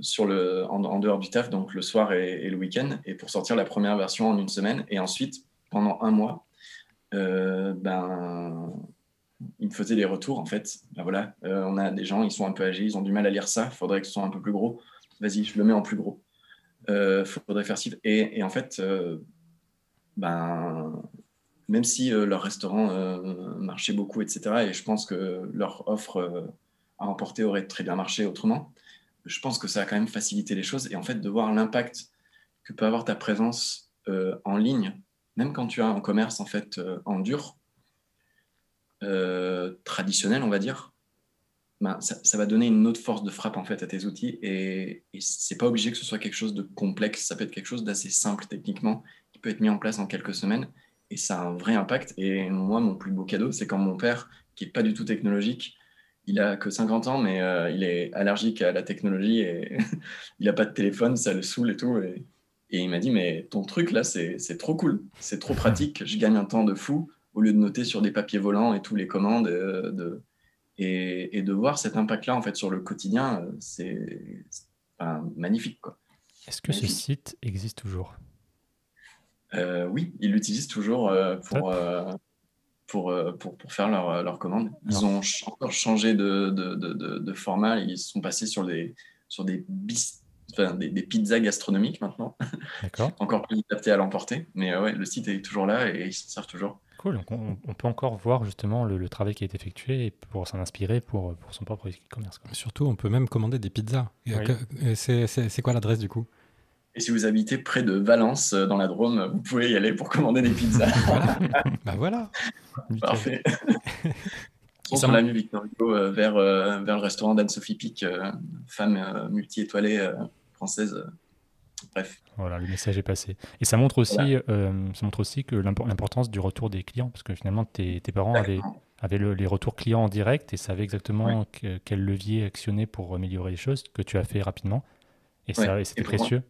sur le, en, dehors du taf, donc le soir et, le week-end, et pour sortir la première version en une semaine, et ensuite, pendant un mois, euh, ben, ils me faisaient des retours, en fait, ben voilà, euh, on a des gens, ils sont un peu âgés, ils ont du mal à lire ça, faudrait que ce soit un peu plus gros, vas-y, je le mets en plus gros, euh, faudrait faire ci, et, et en fait, ben même si euh, leur restaurant euh, marchait beaucoup, etc., et je pense que leur offre euh, à emporter aurait très bien marché autrement, je pense que ça a quand même facilité les choses. Et en fait, de voir l'impact que peut avoir ta présence en ligne, même quand tu as un commerce en fait en dur, traditionnel, on va dire, ben, ça, va donner une autre force de frappe en fait à tes outils et, et c'est pas obligé que ce soit quelque chose de complexe, ça peut être quelque chose d'assez simple techniquement qui peut être mis en place en quelques semaines et ça a un vrai impact. Et moi, mon plus beau cadeau, c'est quand mon père, qui n'est pas du tout technologique, il a que 50 ans, mais euh, il est allergique à la technologie et il n'a pas de téléphone, ça le saoule et tout. Et, il m'a dit, mais ton truc là, c'est trop cool, c'est trop pratique, je gagne un temps de fou au lieu de noter sur des papiers volants et tous les commandes. Euh, de, et, de voir cet impact-là en fait sur le quotidien, euh, c'est magnifique. Est-ce que ce site existe toujours? Euh, oui, ils l'utilisent toujours pour, pour, pour, pour, faire leurs leur commandes. Ils ont encore changé de, de, de, de, format. Ils sont passés sur des, sur des, bis, enfin, des, des, pizzas gastronomiques maintenant. encore plus adaptés à l'emporter. Mais ouais, le site est toujours là et ils s'en servent toujours. Cool, donc on, peut encore voir justement le, travail qui a été effectué pour s'en inspirer pour, pour son propre e-commerce. Surtout, on peut même commander des pizzas. C'est quoi l'adresse du coup? Et si vous habitez près de Valence, euh, dans la Drôme, vous pouvez y aller pour commander des pizzas. bah voilà. Parfait. On l'a mis Victor Hugo euh, vers, euh, vers le restaurant d'Anne-Sophie Pic, femme multi-étoilée française. Bref. Voilà, le message est passé. Et ça montre aussi, ça montre aussi que l'importance du retour des clients, parce que finalement, tes, tes parents avaient, avaient les retours clients en direct et savaient exactement quel levier actionner pour améliorer les choses, que tu as fait rapidement. Et, c'était précieux.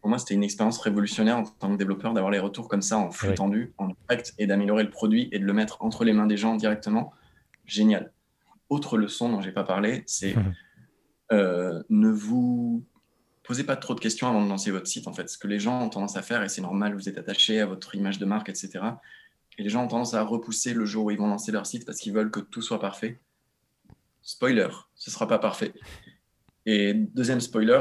Pour moi, c'était une expérience révolutionnaire en tant que développeur d'avoir les retours comme ça en flux tendu, en direct, et d'améliorer le produit et de le mettre entre les mains des gens directement. Génial. Autre leçon dont je n'ai pas parlé, c'est euh, ne vous posez pas trop de questions avant de lancer votre site. En fait, ce que les gens ont tendance à faire, et c'est normal, vous êtes attaché à votre image de marque, etc. Et les gens ont tendance à repousser le jour où ils vont lancer leur site parce qu'ils veulent que tout soit parfait. Spoiler, ce ne sera pas parfait. Et deuxième spoiler,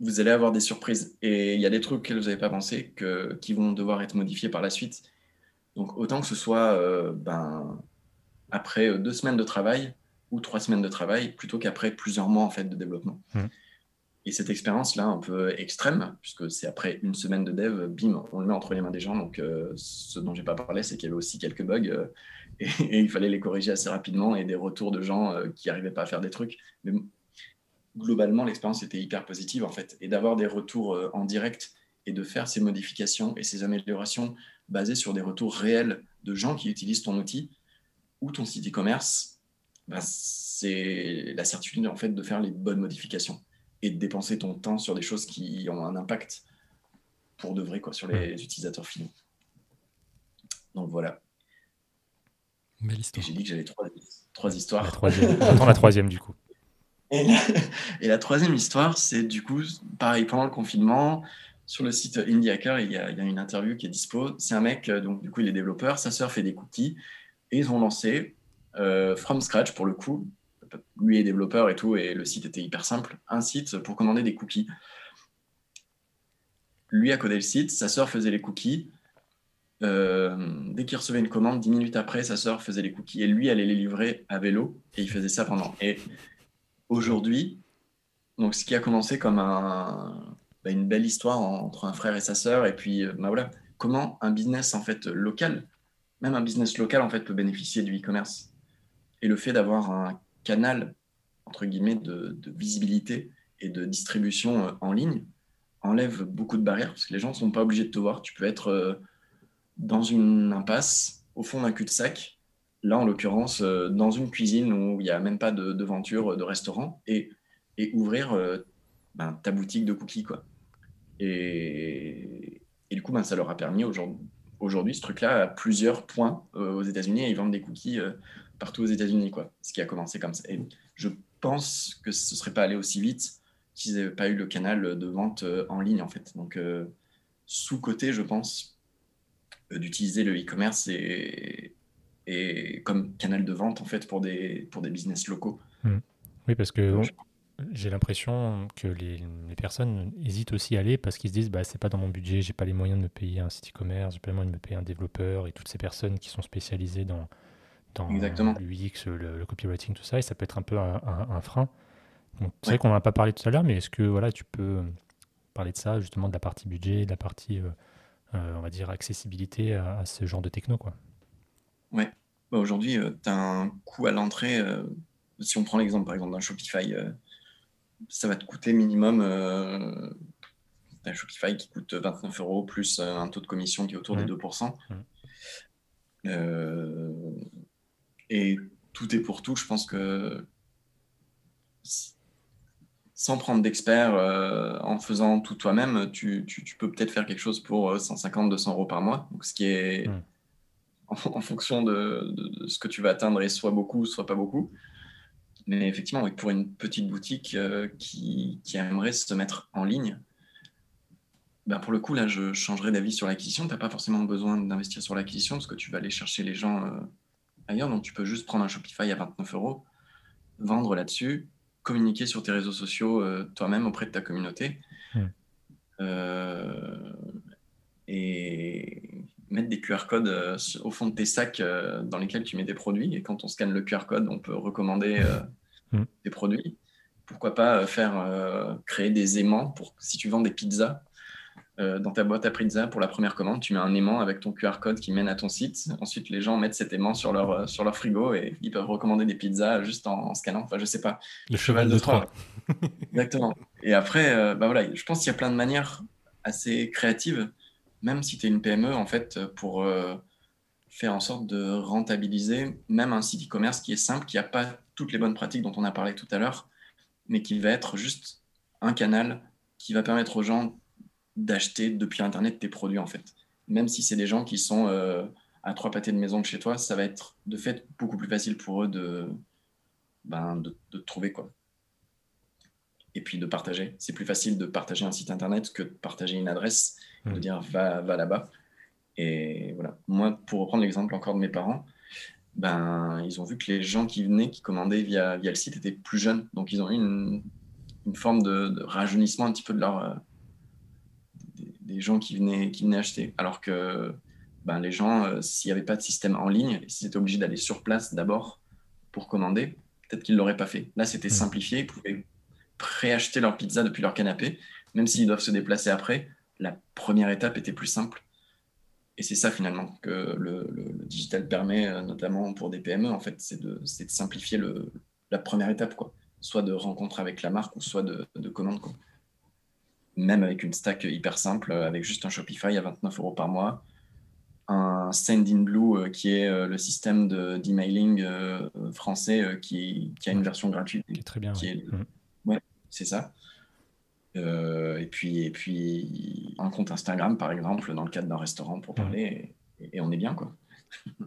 vous allez avoir des surprises. Et il y a des trucs que vous n'avez pas pensé que, qui vont devoir être modifiés par la suite. Donc autant que ce soit euh, ben, après euh, deux semaines de travail ou trois semaines de travail, plutôt qu'après plusieurs mois en fait de développement. Mmh. Et cette expérience-là, un peu extrême, puisque c'est après une semaine de dev, bim, on le met entre les mains des gens. Donc, euh, ce dont j'ai pas parlé, c'est qu'il y avait aussi quelques bugs et, et, il fallait les corriger assez rapidement et des retours de gens qui n'arrivaient pas à faire des trucs. Mais globalement, l'expérience était hyper positive en fait. Et d'avoir des retours euh, en direct et de faire ces modifications et ces améliorations basées sur des retours réels de gens qui utilisent ton outil ou ton site e-commerce, bah, c'est la certitude en fait de faire les bonnes modifications et de dépenser ton temps sur des choses qui ont un impact pour de vrai quoi, sur les utilisateurs finaux. Donc voilà. Belle histoire. J'ai dit que j'avais trois, trois histoires. La troisième. la troisième du coup. Et la, troisième histoire, c'est du coup, pareil, pendant le confinement, sur le site Indie Hacker, il y, a, une interview qui est dispo. C'est un mec, euh, donc du coup, il est développeur, sa sœur fait des cookies, et ils ont lancé, euh, from scratch pour le coup, lui est développeur et tout, et le site était hyper simple, un site pour commander des cookies. Lui a codé le site, sa sœur faisait les cookies. Euh, dès qu'il recevait une commande, dix minutes après, sa sœur faisait les cookies et lui allait les livrer à vélo et il faisait ça pendant. Et aujourd'hui, donc ce qui a commencé comme bah, une belle histoire entre un frère et sa sœur, et puis bah, voilà, comment un business en fait local, même un business local en fait peut bénéficier du e-commerce? Et le fait d'avoir un canal entre guillemets de, visibilité et de distribution euh, en ligne enlève beaucoup de barrières parce que les gens ne sont pas obligés de te voir. Tu peux être euh, dans une impasse, au fond d'un cul-de-sac, là, en l'occurrence, dans une cuisine où il n'y a même pas de, de de restaurant, et, ouvrir ben, ta boutique de cookies. Quoi. Et, du coup, ben, ça leur a permis aujourd'hui, ce truc-là, à plusieurs points aux États-Unis, et ils vendent des cookies partout aux États-Unis, quoi. Ce qui a commencé comme ça. Et je pense que ce serait pas allé aussi vite s'ils n'avaient pas eu le canal de vente en ligne, en fait. Donc, sous-côté, je pense, d'utiliser le e-commerce et, et comme canal de vente en fait pour des, pour des business locaux. Hmm. Oui, parce que j'ai l'impression que les, les, personnes hésitent aussi à aller parce qu'ils se disent bah, c'est pas dans mon budget, j'ai pas les moyens de me payer un site e-commerce, j'ai pas les moyens de me payer un développeur et toutes ces personnes qui sont spécialisées dans, dans l'UX, le, copywriting, tout ça, et ça peut être un peu un, frein. C'est vrai qu'on n'en a pas parlé tout à l'heure, mais est-ce que voilà, tu peux parler de ça, justement, de la partie budget, de la partie, euh, euh, on va dire, accessibilité à, ce genre de techno quoi? Ouais. Bah, aujourd'hui, euh, tu as un coût à l'entrée. si on prend l'exemple, par exemple, d'un Shopify, ça va te coûter minimum un Shopify qui coûte 29 euros plus un taux de commission qui est autour des 2%. Mmh. et tout est pour tout. Je pense que sans prendre d'expert, euh, en faisant tout toi-même, tu, peux peut-être faire quelque chose pour 150, euh, 200 euros par mois. Donc, ce qui est hmm. En, fonction de, ce que tu vas atteindre, et soit beaucoup, soit pas beaucoup. Mais effectivement, pour une petite boutique euh, qui, aimerait se mettre en ligne, ben pour le coup, là, je changerai d'avis sur l'acquisition. Tu n'as pas forcément besoin d'investir sur l'acquisition parce que tu vas aller chercher les gens ailleurs. Donc, tu peux juste prendre un Shopify à 29 euros, vendre là-dessus communiquer sur tes réseaux sociaux euh, toi-même auprès de ta communauté. Euh, et mettre des QR codes euh, au fond de tes sacs dans lesquels tu mets des produits. Et quand on scanne le QR code, on peut recommander hmm. des produits. Pourquoi pas faire créer des aimants pour si tu vends des pizzas, euh, dans ta boîte à pizza pour la première commande, tu mets un aimant avec ton QR code qui mène à ton site. Ensuite, les gens mettent cet aimant sur leur, euh, sur leur frigo et ils peuvent recommander des pizzas juste en, scannant. Enfin, je sais pas. Le cheval de Troie. Exactement. Et après, euh, bah voilà, je pense qu'il y a plein de manières assez créatives, même si tu es une PME, en fait, pour faire en sorte de rentabiliser même un site e-commerce qui est simple, qui n'a pas toutes les bonnes pratiques dont on a parlé tout à l'heure, mais qui va être juste un canal qui va permettre aux gens d'acheter depuis Internet tes produits, en fait. Même si c'est des gens qui sont euh, à trois pâtés de maison de chez toi, ça va être de fait beaucoup plus facile pour eux de, ben, trouver. Quoi. Et puis de partager. C'est plus facile de partager un site Internet que de partager une adresse, de mmh. dire va, va là-bas. Et voilà. Moi, pour reprendre l'exemple encore de mes parents, ben, ils ont vu que les gens qui venaient, qui commandaient via, via le site étaient plus jeunes. Donc, ils ont eu une, une forme de, de, rajeunissement un petit peu de leur, euh, des gens qui venaient, qui venaient acheter. Alors que ben, les gens, euh, s'il n'y avait pas de système en ligne, s'ils étaient obligés d'aller sur place d'abord pour commander, peut-être qu'ils ne l'auraient pas fait. Là, c'était mmh. simplifié, ils pouvaient préacheter leur pizza depuis leur canapé, même s'ils doivent se déplacer après. La première étape était plus simple. Et c'est ça finalement que le, digital permet, euh, notamment pour des PME, en fait, c'est de, de, simplifier le, la première étape, quoi. soit de rencontre avec la marque ou soit de, de commande. Quoi même avec une stack hyper simple, avec juste un Shopify à 29 euros par mois, un Sendinblue euh, qui est euh, le système d'emailing euh, français qui, a une version gratuite. Qui est très bien. Qui ouais, mm. C'est ça. et, puis, et puis un compte Instagram, par exemple, dans le cadre d'un restaurant pour mm. parler, et, on est bien. quoi.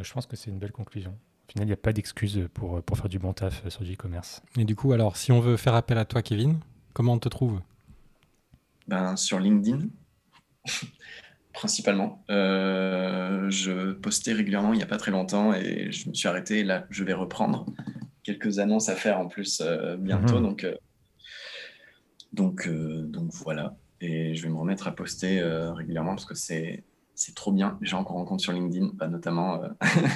Je pense que c'est une belle conclusion. Au final, il n'y a pas d'excuse pour, pour faire du bon taf sur du e-commerce. Et du coup, alors, si on veut faire appel à toi, Kevin, Comment on te trouve? Ben, Sur LinkedIn, principalement. Euh, je postais régulièrement il n'y a pas très longtemps et je me suis arrêté. Là, je vais reprendre quelques annonces à faire en plus euh, bientôt. Mhm. Donc, euh, donc, donc voilà. Et je vais me remettre à poster régulièrement parce que c'est c'est trop bien. Les gens qu'on rencontre sur LinkedIn, bah, notamment,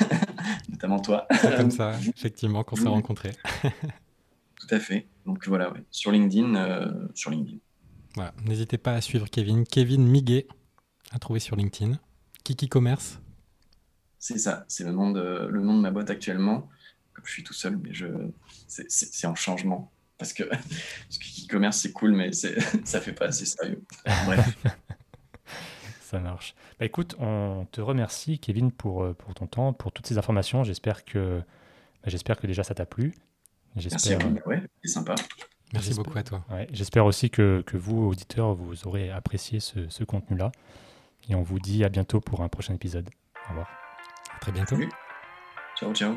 notamment toi. C'est comme ça, effectivement, qu'on s'est rencontrés. Tout à fait. Donc voilà, sur LinkedIn, sur LinkedIn. Voilà, n'hésitez pas à suivre Kevin. Kevin Miguet, à trouver sur LinkedIn. Kiki Commerce. C'est ça, c'est le, nom de, le nom de ma boîte actuellement. Comme je suis tout seul, mais je, c'est en changement. Parce que, parce Commerce c'est cool, mais ça ne fait pas assez sérieux. Bref. ça marche. Bah, écoute, on te remercie, Kevin, pour, euh, pour ton temps, pour toutes ces informations. J'espère que, bah, que déjà ça t'a plu. Merci. Euh, ouais, c'est sympa. Merci beaucoup à toi. Ouais, J'espère aussi que, que, vous, auditeurs, vous aurez apprécié ce, ce contenu-là. Et on vous dit à bientôt pour un prochain épisode. Au revoir. À très bientôt. Salut. Ciao, ciao.